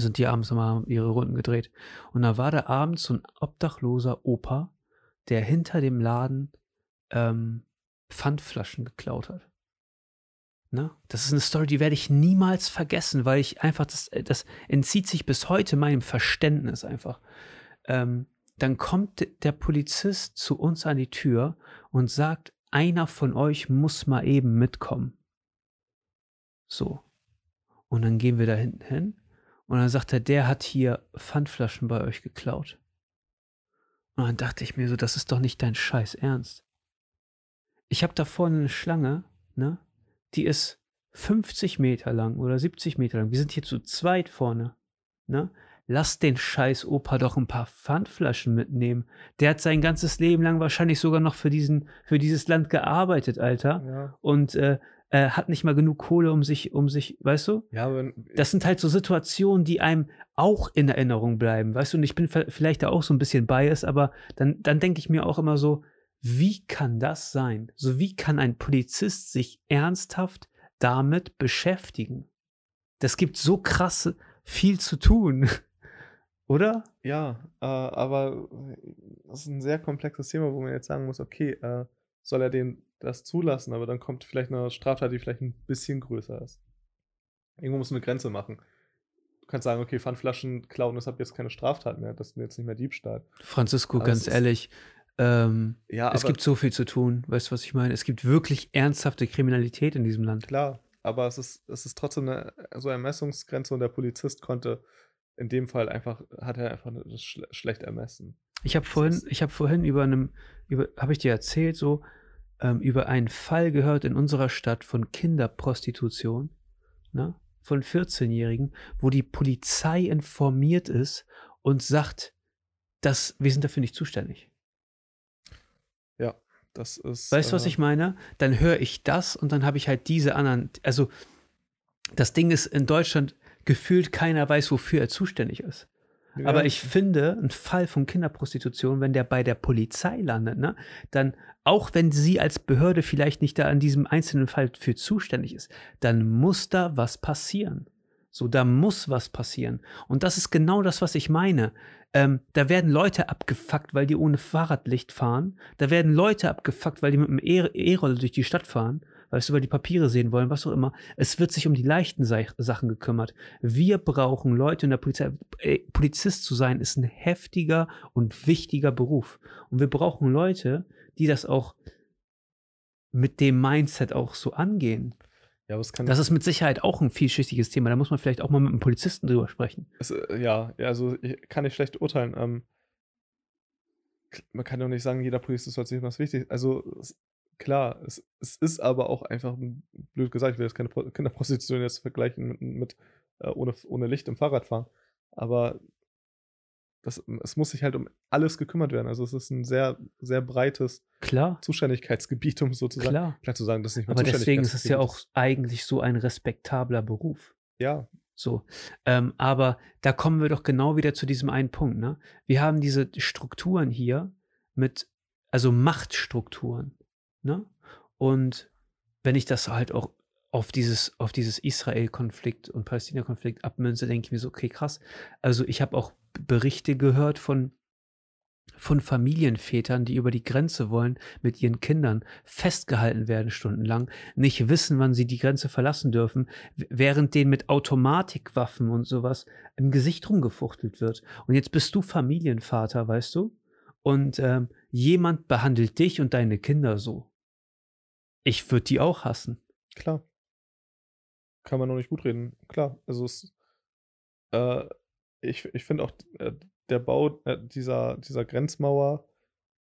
Sind die abends mal ihre Runden gedreht. Und da war da abends so ein obdachloser Opa, der hinter dem Laden ähm, Pfandflaschen geklaut hat. Ne? Das ist eine Story, die werde ich niemals vergessen, weil ich einfach, das, das entzieht sich bis heute meinem Verständnis einfach. Ähm, dann kommt der Polizist zu uns an die Tür und sagt, einer von euch muss mal eben mitkommen. So. Und dann gehen wir da hinten hin und dann sagt er, der hat hier Pfandflaschen bei euch geklaut. Und dann dachte ich mir so, das ist doch nicht dein Scheiß Ernst. Ich habe da vorne eine Schlange, ne? Die ist 50 Meter lang oder 70 Meter lang. Wir sind hier zu zweit vorne, ne? lass den scheiß Opa doch ein paar Pfandflaschen mitnehmen. Der hat sein ganzes Leben lang wahrscheinlich sogar noch für, diesen, für dieses Land gearbeitet, Alter. Ja. Und äh, äh, hat nicht mal genug Kohle, um sich, um sich, weißt du? Ja, wenn, das sind halt so Situationen, die einem auch in Erinnerung bleiben, weißt du? Und ich bin vielleicht da auch so ein bisschen biased, aber dann, dann denke ich mir auch immer so, wie kann das sein? So wie kann ein Polizist sich ernsthaft damit beschäftigen? Das gibt so krasse viel zu tun. (laughs) Oder? Ja, äh, aber das ist ein sehr komplexes Thema, wo man jetzt sagen muss, okay, äh, soll er den das zulassen, aber dann kommt vielleicht eine Straftat, die vielleicht ein bisschen größer ist. Irgendwo muss eine Grenze machen. Du kannst sagen, okay, Pfandflaschen klauen ist ab jetzt keine Straftat mehr, das ist jetzt nicht mehr Diebstahl. Francisco, aber ganz ehrlich, ähm, ja, es gibt so viel zu tun, weißt du, was ich meine? Es gibt wirklich ernsthafte Kriminalität in diesem Land. Klar, aber es ist, es ist trotzdem eine so Ermessungsgrenze und der Polizist konnte in dem Fall einfach, hat er einfach schlecht ermessen. Ich habe vorhin, ich habe vorhin über einem, über, habe ich dir erzählt, so, ähm, über einen Fall gehört in unserer Stadt von Kinderprostitution, ne, von 14-Jährigen, wo die Polizei informiert ist und sagt, dass wir sind dafür nicht zuständig. Ja, das ist. Weißt du, äh, was ich meine? Dann höre ich das und dann habe ich halt diese anderen, also das Ding ist in Deutschland, gefühlt keiner weiß, wofür er zuständig ist. Aber ich finde, ein Fall von Kinderprostitution, wenn der bei der Polizei landet, ne, dann, auch wenn sie als Behörde vielleicht nicht da an diesem einzelnen Fall für zuständig ist, dann muss da was passieren. So, da muss was passieren. Und das ist genau das, was ich meine. Ähm, da werden Leute abgefuckt, weil die ohne Fahrradlicht fahren. Da werden Leute abgefuckt, weil die mit einem E-Roller durch die Stadt fahren weißt du, weil die Papiere sehen wollen, was auch immer. Es wird sich um die leichten Sachen gekümmert. Wir brauchen Leute in der Polizei. Polizist zu sein ist ein heftiger und wichtiger Beruf. Und wir brauchen Leute, die das auch mit dem Mindset auch so angehen. Ja, das ist mit Sicherheit auch ein vielschichtiges Thema. Da muss man vielleicht auch mal mit einem Polizisten drüber sprechen. Es, äh, ja, also ich kann ich schlecht urteilen. Ähm, man kann doch nicht sagen, jeder Polizist soll sich was wichtig. Also klar, es, es ist aber auch einfach, blöd gesagt, ich will jetzt keine Kinderprostitution jetzt vergleichen mit, mit äh, ohne, ohne Licht im Fahrradfahren. Aber das, es muss sich halt um alles gekümmert werden. Also es ist ein sehr, sehr breites Klar. Zuständigkeitsgebiet, um sozusagen klar. klar zu sagen, dass nicht mehr Aber deswegen ist es ja auch eigentlich so ein respektabler Beruf. Ja. So. Ähm, aber da kommen wir doch genau wieder zu diesem einen Punkt. Ne? Wir haben diese Strukturen hier mit, also Machtstrukturen. Ne? Und wenn ich das halt auch auf dieses, auf dieses Israel-Konflikt und Palästina-Konflikt abmünze, denke ich mir so, okay, krass. Also ich habe auch Berichte gehört von, von Familienvätern, die über die Grenze wollen, mit ihren Kindern festgehalten werden stundenlang, nicht wissen, wann sie die Grenze verlassen dürfen, während denen mit Automatikwaffen und sowas im Gesicht rumgefuchtelt wird. Und jetzt bist du Familienvater, weißt du? Und ähm, jemand behandelt dich und deine Kinder so. Ich würde die auch hassen. Klar. Kann man noch nicht gut reden. Klar. Also es, äh, ich, ich finde auch äh, der Bau äh, dieser, dieser Grenzmauer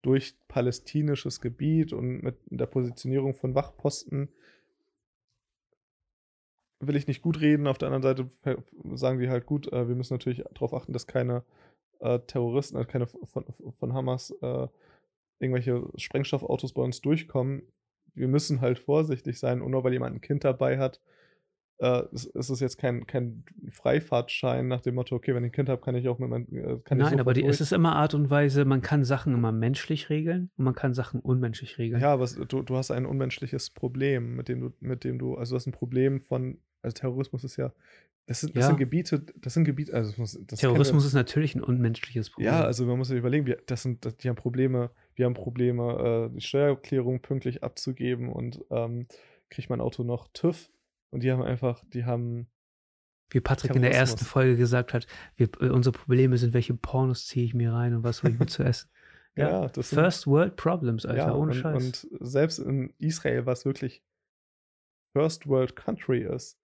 durch palästinisches Gebiet und mit der Positionierung von Wachposten will ich nicht gut reden. Auf der anderen Seite sagen die halt gut, äh, wir müssen natürlich darauf achten, dass keine äh, Terroristen, also keine von, von Hamas irgendwelche Sprengstoffautos bei uns durchkommen wir müssen halt vorsichtig sein. Und nur weil jemand ein Kind dabei hat, äh, ist, ist es jetzt kein, kein Freifahrtschein nach dem Motto, okay, wenn ich ein Kind habe, kann ich auch mit meinem. Äh, kann Nein, ich aber die, es ist immer Art und Weise, man kann Sachen immer menschlich regeln und man kann Sachen unmenschlich regeln. Ja, aber es, du, du hast ein unmenschliches Problem, mit dem du, mit dem du, also du hast ein Problem von, also Terrorismus ist ja, das sind, das Ja. sind Gebiete, das sind Gebiete, also das, muss- das Terrorismus ist natürlich ein unmenschliches Problem. ja, also man muss sich überlegen, wir, das sind, die haben Probleme, wir haben Probleme, äh, die Steuererklärung pünktlich abzugeben und ähm, kriegt mein Auto noch TÜV und die haben einfach, die haben, Wie Patrick in der ersten. Folge gesagt hat, wir, äh, unsere Probleme sind, welche Pornos ziehe ich mir rein und was hole ich mir zu essen. (laughs) ja, das sind, First World Problems, Alter, ja, ohne und, Scheiß. und selbst in Israel, was wirklich First World Country ist,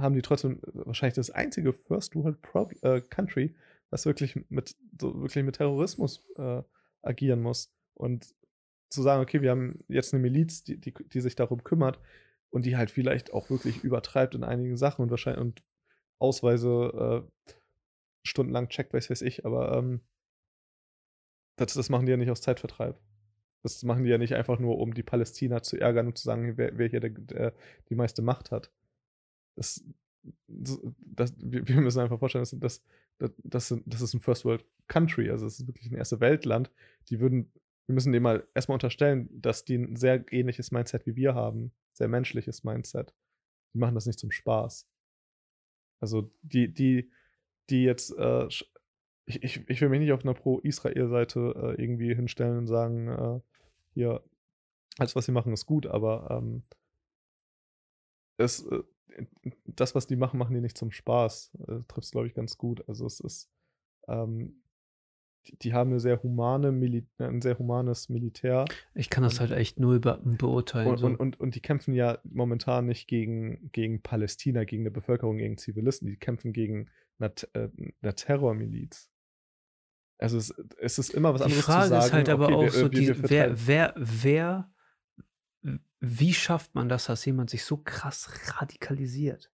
haben die trotzdem wahrscheinlich das einzige First World Prob äh, Country, was wirklich mit so wirklich mit Terrorismus äh, agieren muss. Und zu sagen, okay, wir haben jetzt eine Miliz, die, die, die sich darum kümmert und die halt vielleicht auch wirklich übertreibt in einigen Sachen und wahrscheinlich und Ausweise äh, stundenlang checkt, weiß weiß ich, aber ähm, das, das machen die ja nicht aus Zeitvertreib. Das machen die ja nicht einfach nur, um die Palästina zu ärgern und zu sagen, wer, wer hier der, der, die meiste Macht hat. Das, das, wir müssen einfach vorstellen, das, das, das, das, ist ein First World Country, also es ist wirklich ein erste Weltland. Die würden, wir müssen dem mal erstmal unterstellen, dass die ein sehr ähnliches Mindset wie wir haben, sehr menschliches Mindset. Die machen das nicht zum Spaß. Also die, die, die jetzt, äh, ich, ich, ich will mich nicht auf einer Pro-Israel-Seite äh, irgendwie hinstellen und sagen, äh, hier, alles, was sie machen, ist gut, aber ähm, es, äh, das, was die machen, machen die nicht zum Spaß. Äh, Trifft es, glaube ich, ganz gut. Also es ist, ähm, die, die haben eine sehr humane Mili ein sehr humanes Militär. Ich kann das halt echt null be beurteilen. Und, so. und, und, die kämpfen ja momentan nicht gegen, gegen Palästina, gegen eine Bevölkerung, gegen Zivilisten. Die kämpfen gegen eine, äh, eine Terrormiliz. Also es, es ist immer was die anderes Frage zu sagen. ist halt aber okay, auch wir, so, äh, wir, die, wir wer, wer, wer, wie schafft man das, dass jemand sich so krass radikalisiert?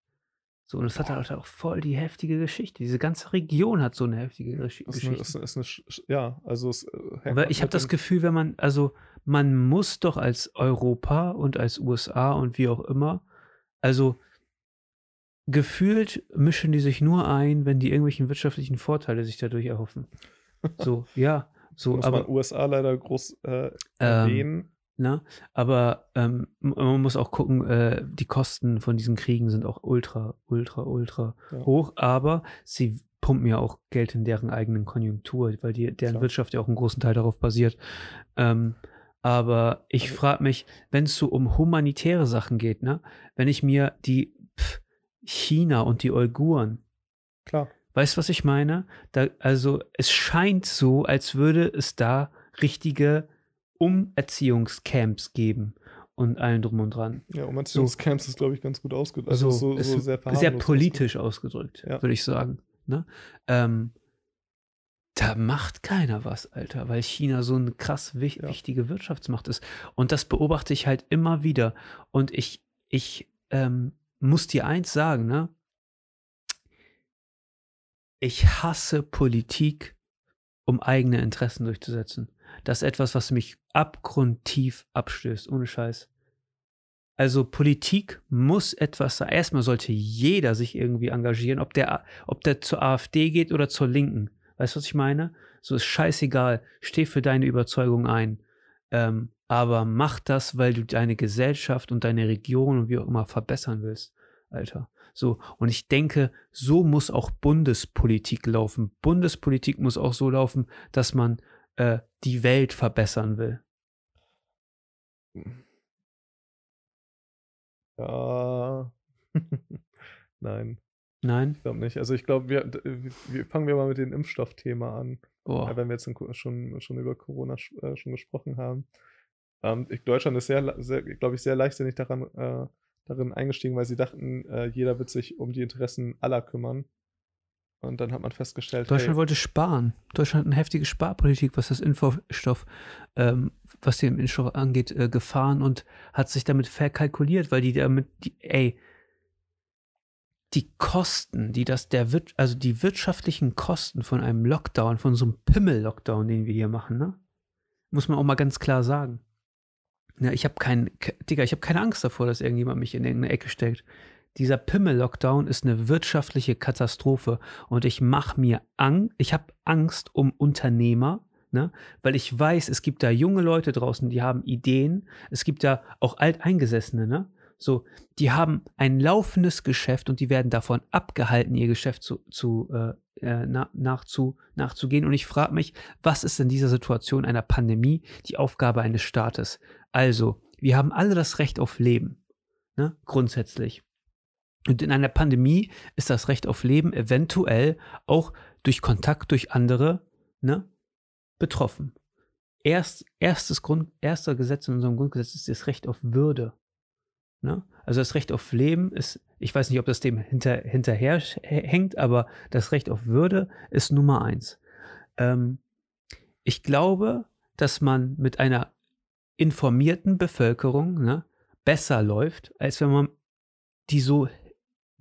So, und es hat halt auch voll die heftige Geschichte. Diese ganze Region hat so eine heftige Gesch ist eine, Geschichte. ist, eine- ist eine, Sch- ja, also es, äh, hängt Aber ich habe das Gefühl, wenn man, also man muss doch als Europa und als USA und wie auch immer, also gefühlt mischen die sich nur ein, wenn die irgendwelchen wirtschaftlichen Vorteile sich dadurch erhoffen. So, ja, so, (laughs) muss aber man USA leider groß äh, ähm, erwähnen. Ne? Aber ähm, man muss auch gucken, äh, die Kosten von diesen Kriegen sind auch ultra, ultra, ultra Ja. hoch, aber sie pumpen ja auch Geld in deren eigenen Konjunktur, weil die, deren Klar. Wirtschaft ja auch einen großen Teil darauf basiert. Ähm, aber ich Also- frage mich, wenn es so um humanitäre Sachen geht, ne? wenn ich mir die pff, China und die Uiguren Klar. Weißt du, was ich meine? Da, also es scheint so, als würde es da richtige Umerziehungscamps geben und allen drum und dran. Ja, Umerziehungscamps ist, glaube ich, ganz gut ausgedrückt. Also so, so, es so sehr sehr, politisch ausgedrückt, Ja. würde ich sagen. Ne? Ähm, da macht keiner was, Alter, weil China so eine krass wich Ja. wichtige Wirtschaftsmacht ist. Und das beobachte ich halt immer wieder. Und ich, ich ähm, muss dir eins sagen, ne? Ich hasse Politik, um eigene Interessen durchzusetzen. Das ist etwas, was mich abgrundtief abstößt, ohne Scheiß. Also Politik muss etwas sein. Erstmal sollte jeder sich irgendwie engagieren, ob der, ob der zur AfD geht oder zur Linken. Weißt du, was ich meine? So ist scheißegal. Steh für deine Überzeugung ein. Ähm, aber mach das, weil du deine Gesellschaft und deine Region und wie auch immer verbessern willst, Alter. So, und ich denke, so muss auch Bundespolitik laufen. Bundespolitik muss auch so laufen, dass man äh, die Welt verbessern will. Ja. (laughs) Nein, Nein? ich glaube nicht. Also ich glaube, wir, d- wir fangen wir mal mit dem Impfstoffthema an. Oh. Ja, wenn wir jetzt schon, schon über Corona äh, schon gesprochen haben. Ähm, ich, Deutschland ist sehr, sehr glaube ich, sehr leichtsinnig daran, äh, darin eingestiegen, weil sie dachten, äh, jeder wird sich um die Interessen aller kümmern. Und dann hat man festgestellt, Deutschland hey, wollte sparen. Deutschland hat eine heftige Sparpolitik, was das Impfstoff, ähm, was den Impfstoff angeht, äh, gefahren und hat sich damit verkalkuliert, weil die damit, die, ey, die Kosten, die das der also die wirtschaftlichen Kosten von einem Lockdown, von so einem Pimmel-Lockdown, den wir hier machen, ne? Muss man auch mal ganz klar sagen. Ne, ich habe kein, Digga, ich habe keine Angst davor, dass irgendjemand mich in irgendeine Ecke steckt. Dieser Pimmel-Lockdown ist eine wirtschaftliche Katastrophe und ich mache mir Angst, ich habe Angst um Unternehmer, ne? weil ich weiß, es gibt da junge Leute draußen, die haben Ideen, es gibt da auch Alteingesessene, ne? So, die haben ein laufendes Geschäft und die werden davon abgehalten, ihr Geschäft zu, zu, äh, äh na, nachzu, nachzugehen. Und ich frage mich, was ist in dieser Situation einer Pandemie die Aufgabe eines Staates? Also, wir haben alle das Recht auf Leben, ne? grundsätzlich. Und in einer Pandemie ist das Recht auf Leben eventuell auch durch Kontakt durch andere ne, betroffen. Erst, erstes Grund, erster Gesetz in unserem Grundgesetz ist das Recht auf Würde. Ne? Also das Recht auf Leben ist, ich weiß nicht, ob das dem hinter, hinterher hängt, aber das Recht auf Würde ist Nummer eins. Ähm, ich glaube, dass man mit einer informierten Bevölkerung ne, besser läuft, als wenn man die so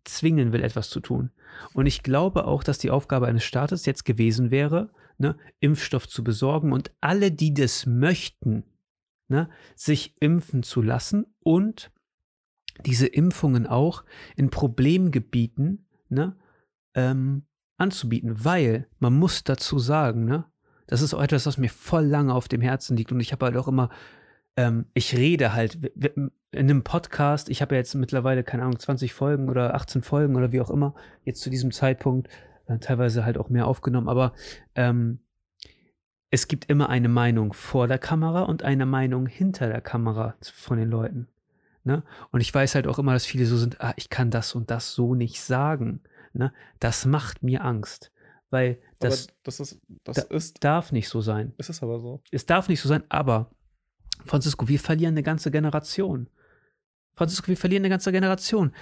zwingen will, etwas zu tun. Und ich glaube auch, dass die Aufgabe eines Staates jetzt gewesen wäre, ne, Impfstoff zu besorgen und alle, die das möchten, ne, sich impfen zu lassen und diese Impfungen auch in Problemgebieten ne, ähm, anzubieten, weil man muss dazu sagen, ne, das ist auch etwas, was mir voll lange auf dem Herzen liegt und ich habe halt auch immer ähm, ich rede halt in einem Podcast, ich habe ja jetzt mittlerweile, keine Ahnung, 20 Folgen oder 18 Folgen oder wie auch immer, jetzt zu diesem Zeitpunkt, äh, teilweise halt auch mehr aufgenommen, aber ähm, es gibt immer eine Meinung vor der Kamera und eine Meinung hinter der Kamera von den Leuten. Ne? Und ich weiß halt auch immer, dass viele so sind, ah, ich kann das und das so nicht sagen. Ne? Das macht mir Angst. Weil das, das, ist, das da, ist, darf nicht so sein. Es ist aber so. Es darf nicht so sein, aber Francisco, wir verlieren eine ganze Generation. Francisco, wir verlieren eine ganze Generation.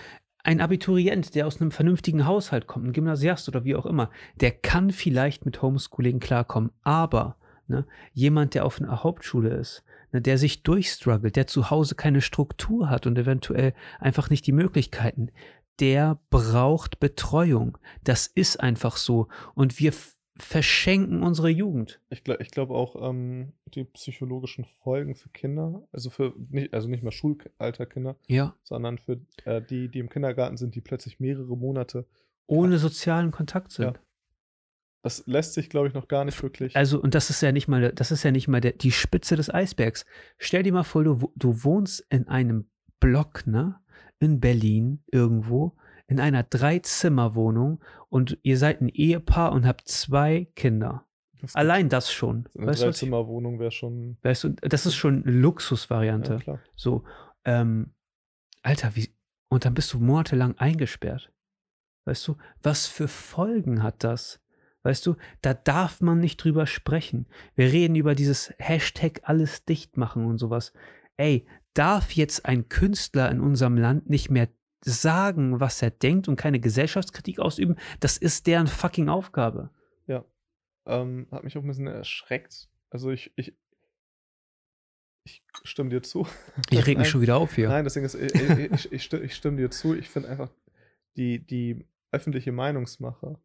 Ein Abiturient, der aus einem vernünftigen Haushalt kommt, ein Gymnasiast oder wie auch immer, der kann vielleicht mit Homeschooling klarkommen, aber ne, jemand, der auf einer Hauptschule ist, ne, der sich durchstruggelt, der zu Hause keine Struktur hat und eventuell einfach nicht die Möglichkeiten, der braucht Betreuung. Das ist einfach so. Und wir verschenken unsere Jugend. Ich, glaub, ich glaube auch ähm, die psychologischen Folgen für Kinder, also für nicht, also nicht mehr Schulalterkinder, ja. sondern für äh, die, die im Kindergarten sind, die plötzlich mehrere Monate ohne sozialen Kontakt sind. Ja. Das lässt sich, glaube ich, noch gar nicht wirklich. Also, und das ist ja nicht mal, das ist ja nicht mal der, die Spitze des Eisbergs. Stell dir mal vor, du, du wohnst in einem Block, ne? In Berlin irgendwo in einer Dreizimmerwohnung und ihr seid ein Ehepaar und habt zwei Kinder. Das Allein das schon. eine Dreizimmerwohnung wäre schon. Weißt du, das ist schon eine Luxusvariante. Ja. So, ähm, Alter, wie, und dann bist du monatelang eingesperrt. Weißt du, was für Folgen hat das? Weißt du, da darf man nicht drüber sprechen. Wir reden über dieses Hashtag alles dicht machen und sowas. Ey, darf jetzt ein Künstler in unserem Land nicht mehr sagen, was er denkt und keine Gesellschaftskritik ausüben, das ist deren fucking Aufgabe. Ja. Ähm, hat mich auch ein bisschen erschreckt. Also ich, ich, ich stimme dir zu. Ich reg mich (laughs) schon wieder auf hier. Nein, deswegen ist, ich, ich, ich, ich stimme dir zu. Ich finde einfach, die, die öffentliche Meinungsmache,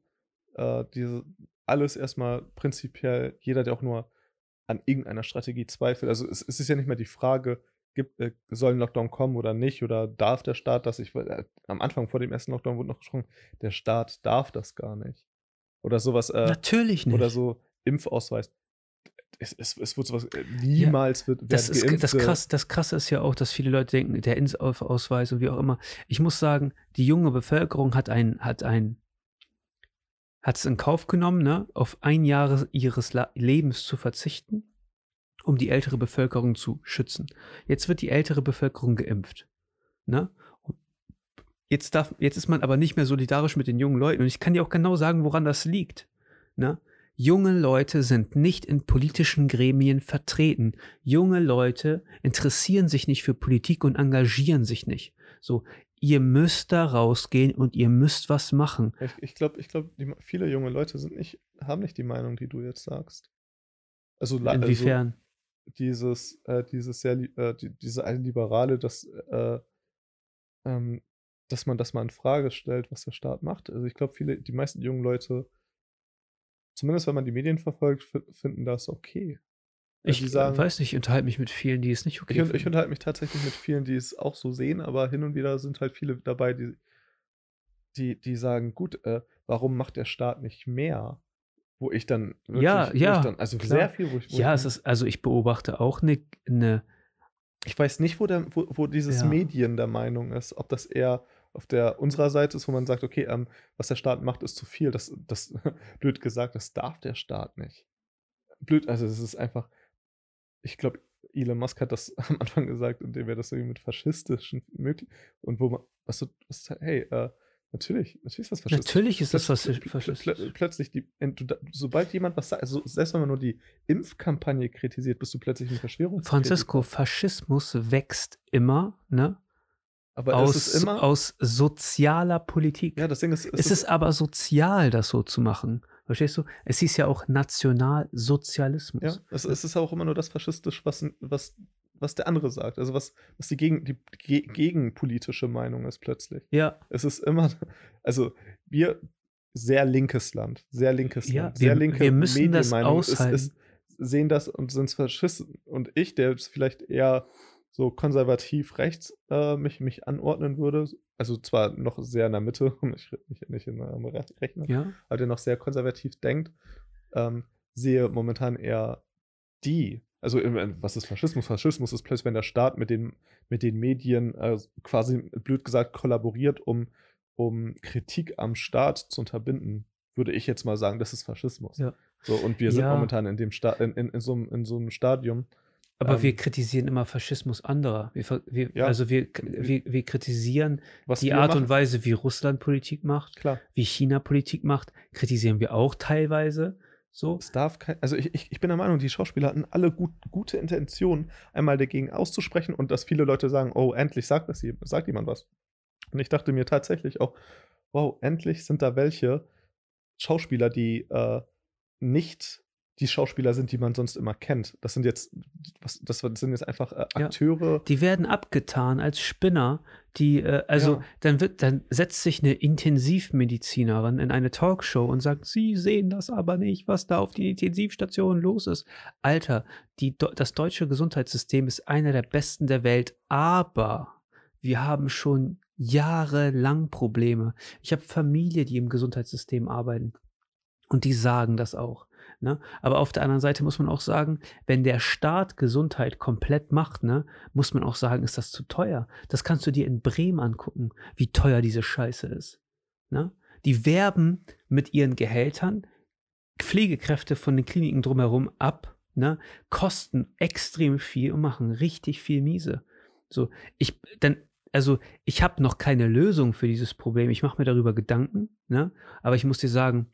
äh, diese, alles erstmal prinzipiell, jeder, der auch nur an irgendeiner Strategie zweifelt. Also es, es ist ja nicht mehr die Frage, gibt, äh, soll ein Lockdown kommen oder nicht? Oder darf der Staat das? Ich, äh, am Anfang vor dem ersten Lockdown wurde noch gesprochen, der Staat darf das gar nicht. Oder sowas. Äh, Natürlich nicht. Oder so Impfausweis. Es, es, es wird sowas, äh, niemals ja, wird das ist, das, krass, das Krasse ist ja auch, dass viele Leute denken, der Impfausweis und wie auch immer. Ich muss sagen, die junge Bevölkerung hat ein, hat ein, hat es in Kauf genommen, ne, auf ein Jahr ihres Lebens zu verzichten um die ältere Bevölkerung zu schützen. Jetzt wird die ältere Bevölkerung geimpft. Ne? Jetzt, darf, jetzt ist man aber nicht mehr solidarisch mit den jungen Leuten. Und ich kann dir auch genau sagen, woran das liegt. Ne? Junge Leute sind nicht in politischen Gremien vertreten. Junge Leute interessieren sich nicht für Politik und engagieren sich nicht. So, ihr müsst da rausgehen und ihr müsst was machen. Ich, ich glaube, ich glaub, viele junge Leute sind nicht, haben nicht die Meinung, die du jetzt sagst. Also, Inwiefern? Also, dieses, äh, dieses sehr, äh, die, diese eine Liberale, dass, äh, ähm, dass man das mal in Frage stellt, was der Staat macht. Also ich glaube, viele, die meisten jungen Leute, zumindest wenn man die Medien verfolgt, finden das okay. Ich die sagen, weiß nicht, ich unterhalte mich mit vielen, die es nicht okay ich, ich unterhalte mich tatsächlich mit vielen, die es auch so sehen, aber hin und wieder sind halt viele dabei, die, die, die sagen, gut, äh, warum macht der Staat nicht mehr? Wo ich dann wirklich, ja, ja, dann, also klar. sehr viel, wo ich, wo ja, ich, es ist, also ich beobachte auch eine, eine ich weiß nicht, wo, der, wo, wo dieses ja. Medien der Meinung ist, ob das eher auf der unserer Seite ist, wo man sagt, okay, ähm, was der Staat macht, ist zu viel. Das, das (laughs) blöd gesagt, das darf der Staat nicht. Blöd, also es ist einfach, ich glaube, Elon Musk hat das (laughs) am Anfang gesagt, indem er das irgendwie mit faschistischen möglich und wo man, was was, hey, äh, natürlich, natürlich ist das faschistisch. Natürlich ist das. Plö plötzlich, die, sobald jemand was sagt, also selbst wenn man nur die Impfkampagne kritisiert, bist du plötzlich eine Verschwörung. Francisco, Faschismus wächst immer, ne? Aber aus, es ist immer aus sozialer Politik. Ja, das Ding ist, es, es ist, ist aber sozial, das so zu machen. Verstehst du? Es hieß ja auch Nationalsozialismus. Ja, es, es ist auch immer nur das faschistisch, was, was, was der andere sagt. Also was, was die, gegen, die gegenpolitische Meinung ist plötzlich. Ja. Es ist immer, also wir, sehr linkes Land, sehr linkes ja, Land, sehr wir, linke wir müssen das aushalten. Ist, ist, sehen das und sind Faschisten. Und ich, der vielleicht eher so konservativ rechts äh, mich, mich anordnen würde, also zwar noch sehr in der Mitte, (laughs) nicht, nicht, nicht in einem Rechner, ja. aber der noch sehr konservativ denkt, ähm, sehe momentan eher die, also was ist Faschismus? Faschismus ist plötzlich, wenn der Staat mit den, mit den Medien äh, quasi, blöd gesagt, kollaboriert, um, um Kritik am Staat zu unterbinden, würde ich jetzt mal sagen, das ist Faschismus. Ja. So, und wir sind ja. momentan in dem Sta in, in, in, so, in so einem Stadium, aber ähm, wir kritisieren immer Faschismus anderer. Wir, wir, ja. Also wir, wir, wir kritisieren die Art machen. und Weise, wie Russland Politik macht, Klar. wie China Politik macht, kritisieren wir auch teilweise. So. Es darf kein, also ich, ich, ich bin der Meinung, die Schauspieler hatten alle gut, gute Intentionen, einmal dagegen auszusprechen und dass viele Leute sagen, oh, endlich sagt das sagt jemand was. Und ich dachte mir tatsächlich auch, wow, endlich sind da welche Schauspieler, die äh, nicht die Schauspieler sind, die man sonst immer kennt. Das sind jetzt, was, das sind jetzt einfach äh, Akteure. Ja, die werden abgetan als Spinner. Die, äh, also ja. dann wird, dann setzt sich eine Intensivmedizinerin in eine Talkshow und sagt, sie sehen das aber nicht, was da auf den Intensivstationen los ist. Alter, die, das deutsche Gesundheitssystem ist einer der besten der Welt, aber wir haben schon jahrelang Probleme. Ich habe Familie, die im Gesundheitssystem arbeiten. Und die sagen das auch. Ne? Aber auf der anderen Seite muss man auch sagen, wenn der Staat Gesundheit komplett macht, ne, muss man auch sagen, ist das zu teuer. Das kannst du dir in Bremen angucken, wie teuer diese Scheiße ist. Ne? Die werben mit ihren Gehältern Pflegekräfte von den Kliniken drumherum ab, ne, kosten extrem viel und machen richtig viel miese. So, ich, dann, also ich habe noch keine Lösung für dieses Problem. Ich mache mir darüber Gedanken, ne? Aber ich muss dir sagen,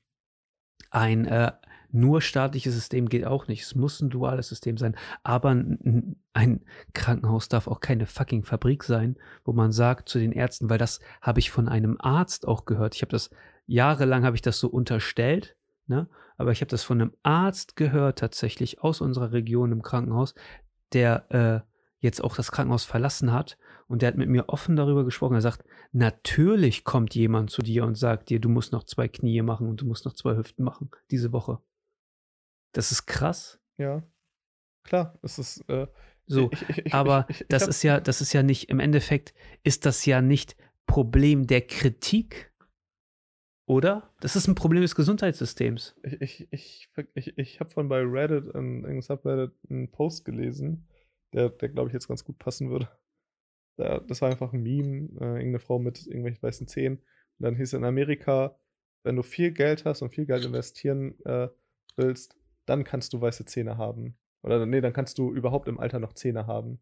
ein äh, nur staatliches System geht auch nicht. Es muss ein duales System sein. Aber ein, Krankenhaus darf auch keine fucking Fabrik sein, wo man sagt zu den Ärzten, weil das habe ich von einem Arzt auch gehört. Ich habe das jahrelang habe ich das so unterstellt, ne? Aber ich habe das von einem Arzt gehört tatsächlich aus unserer Region im Krankenhaus, der äh, jetzt auch das Krankenhaus verlassen hat und der hat mit mir offen darüber gesprochen. Er sagt, natürlich kommt jemand zu dir und sagt dir, du musst noch zwei Knie machen und du musst noch zwei Hüften machen diese Woche. Das ist krass. Ja. Klar, es ist äh, so, ich, ich, ich, aber das ist ja, das ist ja nicht, im Endeffekt ist das ja nicht Problem der Kritik, oder? Das ist ein Problem des Gesundheitssystems. Ich, ich, ich, ich, ich habe von bei Reddit, in, in Subreddit, einen Post gelesen, der, der glaube ich, jetzt ganz gut passen würde. Da, das war einfach ein Meme, äh, irgendeine Frau mit irgendwelchen weißen Zähnen. Und dann hieß es in Amerika, wenn du viel Geld hast und viel Geld (laughs) investieren äh, willst, dann kannst du weiße Zähne haben. Oder nee, dann kannst du überhaupt im Alter noch Zähne haben.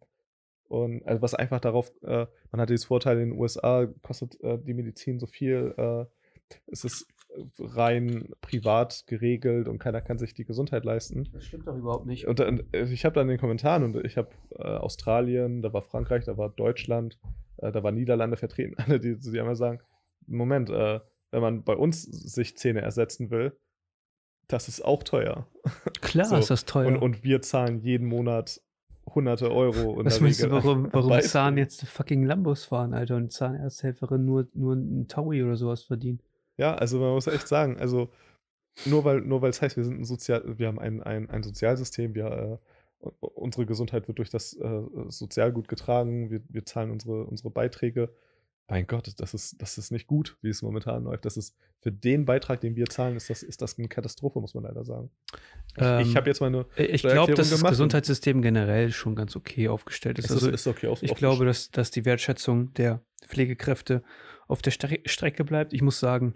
Und also was einfach darauf, äh, man hat dieses Vorteil in den USA, kostet äh, die Medizin so viel, äh, es ist rein privat geregelt und keiner kann sich die Gesundheit leisten. Das stimmt doch überhaupt nicht. Und, und äh, ich habe dann in den Kommentaren und ich habe äh, Australien, da war Frankreich, da war Deutschland, äh, da war Niederlande vertreten, (laughs) alle, die, die einmal sagen, Moment, wenn man bei uns sich Zähne ersetzen will, das ist auch teuer. Klar so. ist das teuer. Und, und, wir zahlen jeden Monat hunderte Euro. Was meinst du, warum, (laughs) warum Zahn jetzt fucking Lambos fahren, Alter, und Zahnarzthelferin nur, nur ein Taui oder sowas verdienen? Ja, also man muss echt sagen, also nur weil nur weil es heißt, wir sind ein Sozial, wir haben ein, ein, ein Sozialsystem, wir unsere Gesundheit wird durch das äh, Sozialgut getragen, wir, wir zahlen unsere, unsere Beiträge. Mein Gott, das ist, das ist nicht gut, wie es momentan läuft. Das ist für den Beitrag, den wir zahlen, ist das, ist das eine Katastrophe, muss man leider sagen. Ich, ähm, ich habe jetzt meine. Ich glaube, dass das Gesundheitssystem generell schon ganz okay aufgestellt ist. ist also, ist okay ich glaube, dass, dass die Wertschätzung der Pflegekräfte auf der Stre Strecke bleibt. Ich muss sagen,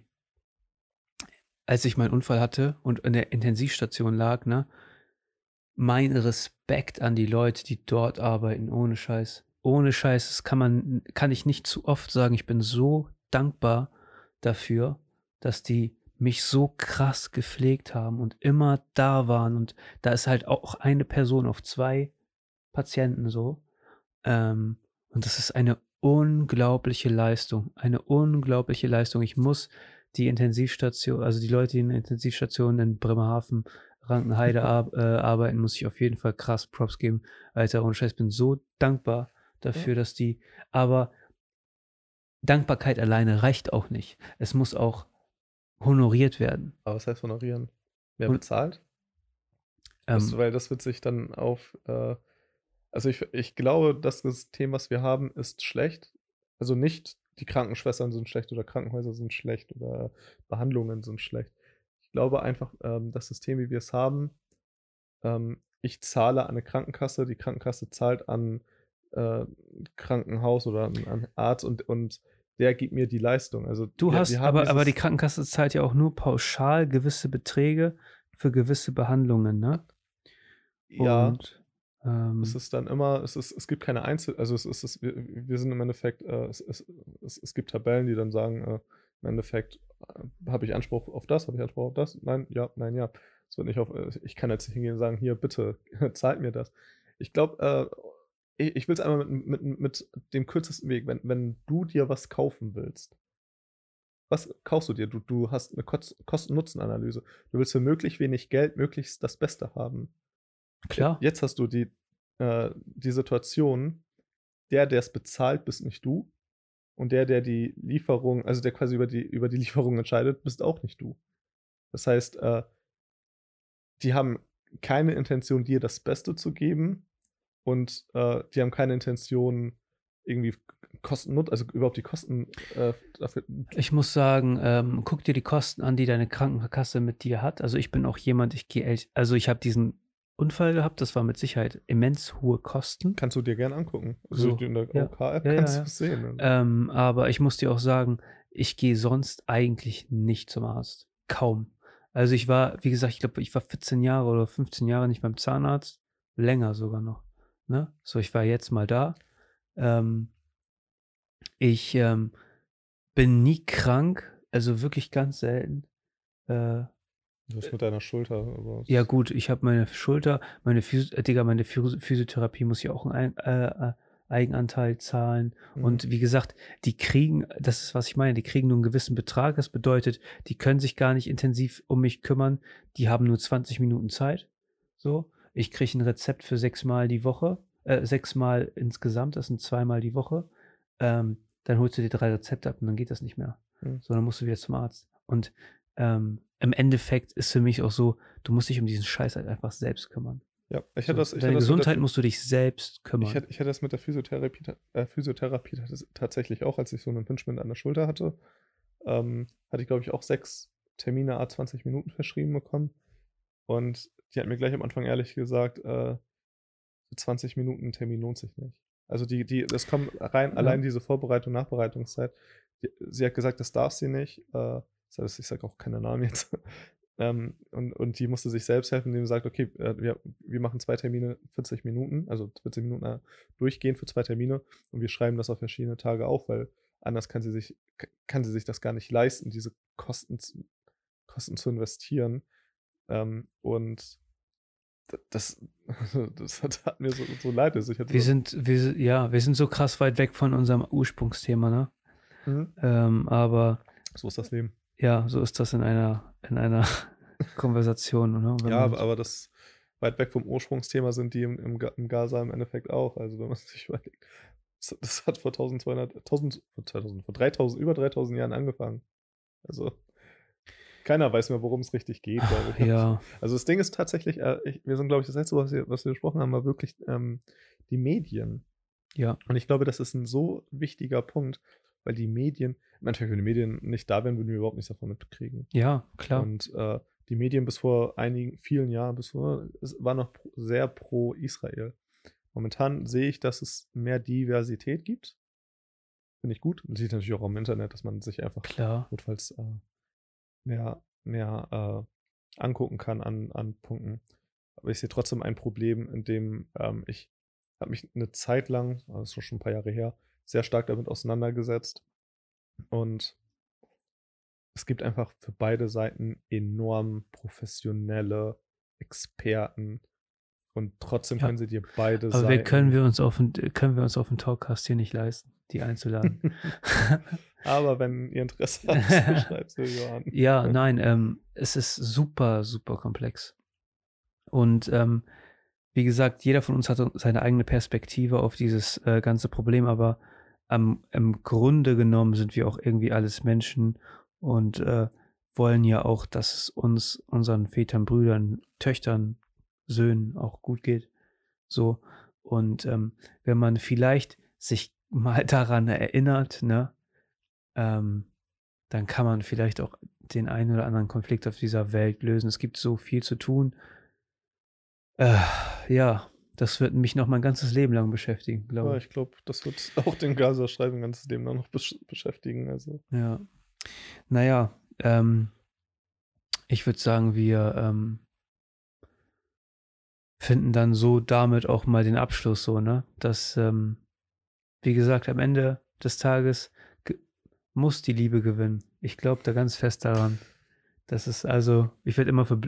als ich meinen Unfall hatte und in der Intensivstation lag, ne, mein Respekt an die Leute, die dort arbeiten, ohne Scheiß. Ohne Scheiß, das kann man, kann ich nicht zu oft sagen. Ich bin so dankbar dafür, dass die mich so krass gepflegt haben und immer da waren. Und da ist halt auch eine Person auf zwei Patienten so. Ähm, und das ist eine unglaubliche Leistung. Eine unglaubliche Leistung. Ich muss die Intensivstation, also die Leute, die in der Intensivstation in Bremerhaven Rankenheide (laughs) ar äh, arbeiten, muss ich auf jeden Fall krass Props geben. Alter, und Scheiß, bin so dankbar dafür, ja. dass die, aber Dankbarkeit alleine reicht auch nicht. Es muss auch honoriert werden. Aber was heißt honorieren? Wer und, bezahlt? Ähm, das, weil das wird sich dann auf, äh, also ich, ich glaube, das System, was wir haben, ist schlecht. Also nicht die Krankenschwestern sind schlecht oder Krankenhäuser sind schlecht oder Behandlungen sind schlecht glaube einfach, ähm, das System, wie wir es haben, ähm, ich zahle an eine Krankenkasse, die Krankenkasse zahlt an äh, Krankenhaus oder an Arzt und, und der gibt mir die Leistung. Also du wir, hast, aber, aber die Krankenkasse zahlt ja auch nur pauschal gewisse Beträge für gewisse Behandlungen, ne? Ja. Und, ähm, es ist dann immer, es ist, es gibt keine Einzel, also es ist, es, wir, wir sind im Endeffekt, äh, es, es, es, es gibt Tabellen, die dann sagen, äh, im Endeffekt äh, habe ich Anspruch auf das, habe ich Anspruch auf das? Nein, ja, nein, ja. Es wird nicht auf, äh, ich kann jetzt nicht hingehen und sagen, hier, bitte, (laughs) zahlt mir das. Ich glaube, äh, ich, ich will es einmal mit, mit, mit dem kürzesten Weg, wenn, wenn du dir was kaufen willst, was kaufst du dir? Du, du hast eine Kosten-Nutzen-Analyse. Du willst für möglichst wenig Geld möglichst das Beste haben. Klar. Jetzt hast du die, äh, die Situation, der, der es bezahlt, bist nicht du. Und der, der die Lieferung, also der quasi über die, über die (laughs) Lieferung entscheidet, bist auch nicht du. Das heißt, äh, die haben keine Intention, dir das Beste zu geben und äh, die haben keine Intention, irgendwie Kosten, also überhaupt die Kosten äh, dafür. Ich muss sagen, ähm, guck dir die Kosten an, die deine Krankenkasse mit dir hat. Also ich bin auch jemand, ich gehe, also ich habe diesen Unfall gehabt. Das war mit Sicherheit immens hohe Kosten. Kannst du dir gerne angucken. Also so. in der OK-App ja, kannst ja, ja. du es sehen. Ähm, aber ich muss dir auch sagen, ich gehe sonst eigentlich nicht zum Arzt. Kaum. Also ich war, wie gesagt, ich glaube, ich war 14 Jahre oder 15 Jahre nicht beim Zahnarzt. Länger sogar noch. Ne? So, ich war jetzt mal da. Ähm, ich ähm, bin nie krank, also wirklich ganz selten. Äh, was mit deiner Schulter? Ja, gut, ich habe meine Schulter, meine, Physi äh, Digga, meine Physiotherapie muss ja auch einen äh, äh, Eigenanteil zahlen. Mhm. Und wie gesagt, die kriegen, das ist, was ich meine, die kriegen nur einen gewissen Betrag. Das bedeutet, die können sich gar nicht intensiv um mich kümmern. Die haben nur 20 Minuten Zeit. So. Ich kriege ein Rezept für sechsmal die Woche, äh, sechsmal insgesamt, das sind zweimal die Woche. Ähm, dann holst du dir drei Rezepte ab und dann geht das nicht mehr. Mhm. So, dann musst du wieder zum Arzt. Und ähm, im Endeffekt ist für mich auch so, du musst dich um diesen Scheiß halt einfach selbst kümmern. Ja, ich hätte das. Ich Deine Gesundheit musst du dich selbst kümmern. Ich hätte, ich hätte das mit der Physiotherapie, äh, Physiotherapie tatsächlich auch, als ich so einen Impingement an der Schulter hatte. Ähm, hatte ich, glaube ich, auch sechs Termine a 20 Minuten verschrieben bekommen. Und die hat mir gleich am Anfang ehrlich gesagt, äh, 20 Minuten Termin lohnt sich nicht. Also die, die, das kommt rein, ja. allein diese Vorbereitung, Nachbereitungszeit. Die, sie hat gesagt, das darf sie nicht. Äh, das heißt, ich sage auch keine Namen jetzt. (laughs) ähm, und, und die musste sich selbst helfen, indem sie sagt, okay, äh, wir, wir machen zwei Termine 40 Minuten, also 40 Minuten äh, durchgehend für zwei Termine und wir schreiben das auf verschiedene Tage auf, weil anders kann sie sich, kann sie sich das gar nicht leisten, diese Kosten, zu, Kosten zu investieren. Ähm, und das, (laughs) das hat, hat, mir so, so leid. Also wir sind, wir, ja, wir sind so krass weit weg von unserem Ursprungsthema, ne? Mhm. Ähm, aber so ist das Leben. Ja, so ist das in einer, in einer (laughs) Konversation. Oder? ja, aber, aber das weit weg vom Ursprungsthema sind die im, im, im Gaza im Endeffekt auch. Also wenn man (laughs) sich überlegt, das, das hat vor 1200, 1000, 2000, vor 3000, über 3000 Jahren angefangen. Also Keiner weiß mehr, worum es richtig geht. Ja. Also das Ding ist tatsächlich, äh, ich, wir sind, glaube ich, das letzte, was wir, was wir besprochen haben, war wirklich ähm, die Medien. Ja. Und ich glaube, das ist ein so wichtiger Punkt, weil die Medien, Endeffekt, wenn die Medien nicht da wären, würden wir überhaupt nichts davon mitkriegen. Ja, klar. Und äh, die Medien bis vor einigen, vielen Jahren, bis vor, es war noch sehr pro Israel. Momentan sehe ich, dass es mehr Diversität gibt. Finde ich gut. Man sieht natürlich auch im Internet, dass man sich einfach Klar. notfalls äh, mehr, mehr äh, angucken kann an, an Punkten. Aber ich sehe trotzdem ein Problem, in dem ähm, ich habe mich eine Zeit lang, das ist schon ein paar Jahre her, sehr stark damit auseinandergesetzt. Und es gibt einfach für beide Seiten enorm professionelle Experten. Und trotzdem Ja. können sie dir beide Aber Seiten. können wir uns auf den, können wir uns auf den Talkcast hier nicht leisten, die einzuladen. (laughs) Aber wenn ihr Interesse habt, (laughs) schreibt es Johann. Ja, nein, ähm, es ist super, super komplex. Und ähm, wie gesagt, jeder von uns hat seine eigene Perspektive auf dieses äh, ganze Problem, aber am, im Grunde genommen sind wir auch irgendwie alles Menschen und äh, wollen ja auch, dass es uns, unseren Vätern, Brüdern, Töchtern, Söhnen auch gut geht. So. Und ähm, wenn man vielleicht sich (laughs) mal daran erinnert, ne, ähm, dann kann man vielleicht auch den einen oder anderen Konflikt auf dieser Welt lösen. Es gibt so viel zu tun. Äh, ja, das wird mich noch mein ganzes Leben lang beschäftigen, Ja, glaube ich. ich glaube, das wird (laughs) auch den Gaza-Schreiben ganzes Leben lang noch besch beschäftigen. Also. Ja. Naja, ähm, ich würde sagen, wir ähm, finden dann so damit auch mal den Abschluss so, ne? Dass, ähm, wie gesagt, am Ende des Tages ge- muss die Liebe gewinnen. Ich glaube da ganz fest daran. Das ist also, ich werde immer für,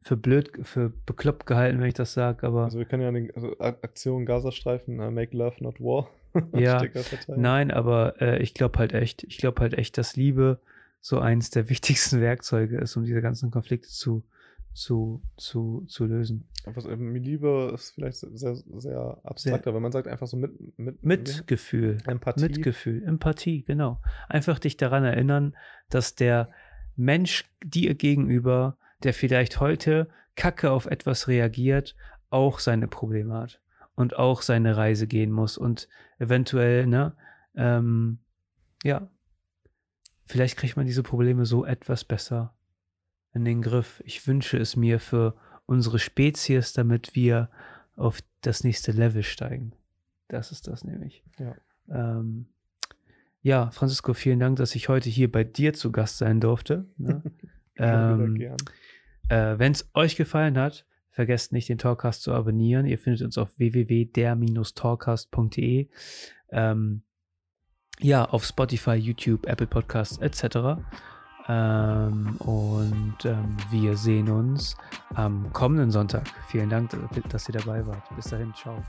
für blöd, für bekloppt gehalten, wenn ich das sage, aber Also wir können ja den also Aktion Gazastreifen uh, Make Love Not War (laughs) Ja. Nein, aber äh, ich glaube halt echt, ich glaube halt echt, dass Liebe so eins der wichtigsten Werkzeuge ist, um diese ganzen Konflikte zu, zu, zu, zu lösen. Was, ähm, Liebe ist vielleicht sehr, sehr abstrakter, wenn man sagt einfach so mit, mit, Mitgefühl, Empathie. Mitgefühl, Empathie, genau. Einfach dich daran erinnern, dass der Mensch dir gegenüber, der vielleicht heute kacke auf etwas reagiert, auch seine Probleme hat und auch seine Reise gehen muss und eventuell, ne, ähm, ja, vielleicht kriegt man diese Probleme so etwas besser in den Griff. Ich wünsche es mir für unsere Spezies, damit wir auf das nächste Level steigen. Das ist das nämlich. Ja. Ähm, ja, Francisco, vielen Dank, dass ich heute hier bei dir zu Gast sein durfte. Ne? (laughs) Ähm, äh, Wenn es euch gefallen hat, vergesst nicht, den Talkcast zu abonnieren. Ihr findet uns auf www.der-talkcast.de. Ähm, ja, auf Spotify, YouTube, Apple Podcasts etc. Ähm, und ähm, wir sehen uns am kommenden Sonntag. Vielen Dank, dass ihr dabei wart. Bis dahin, ciao.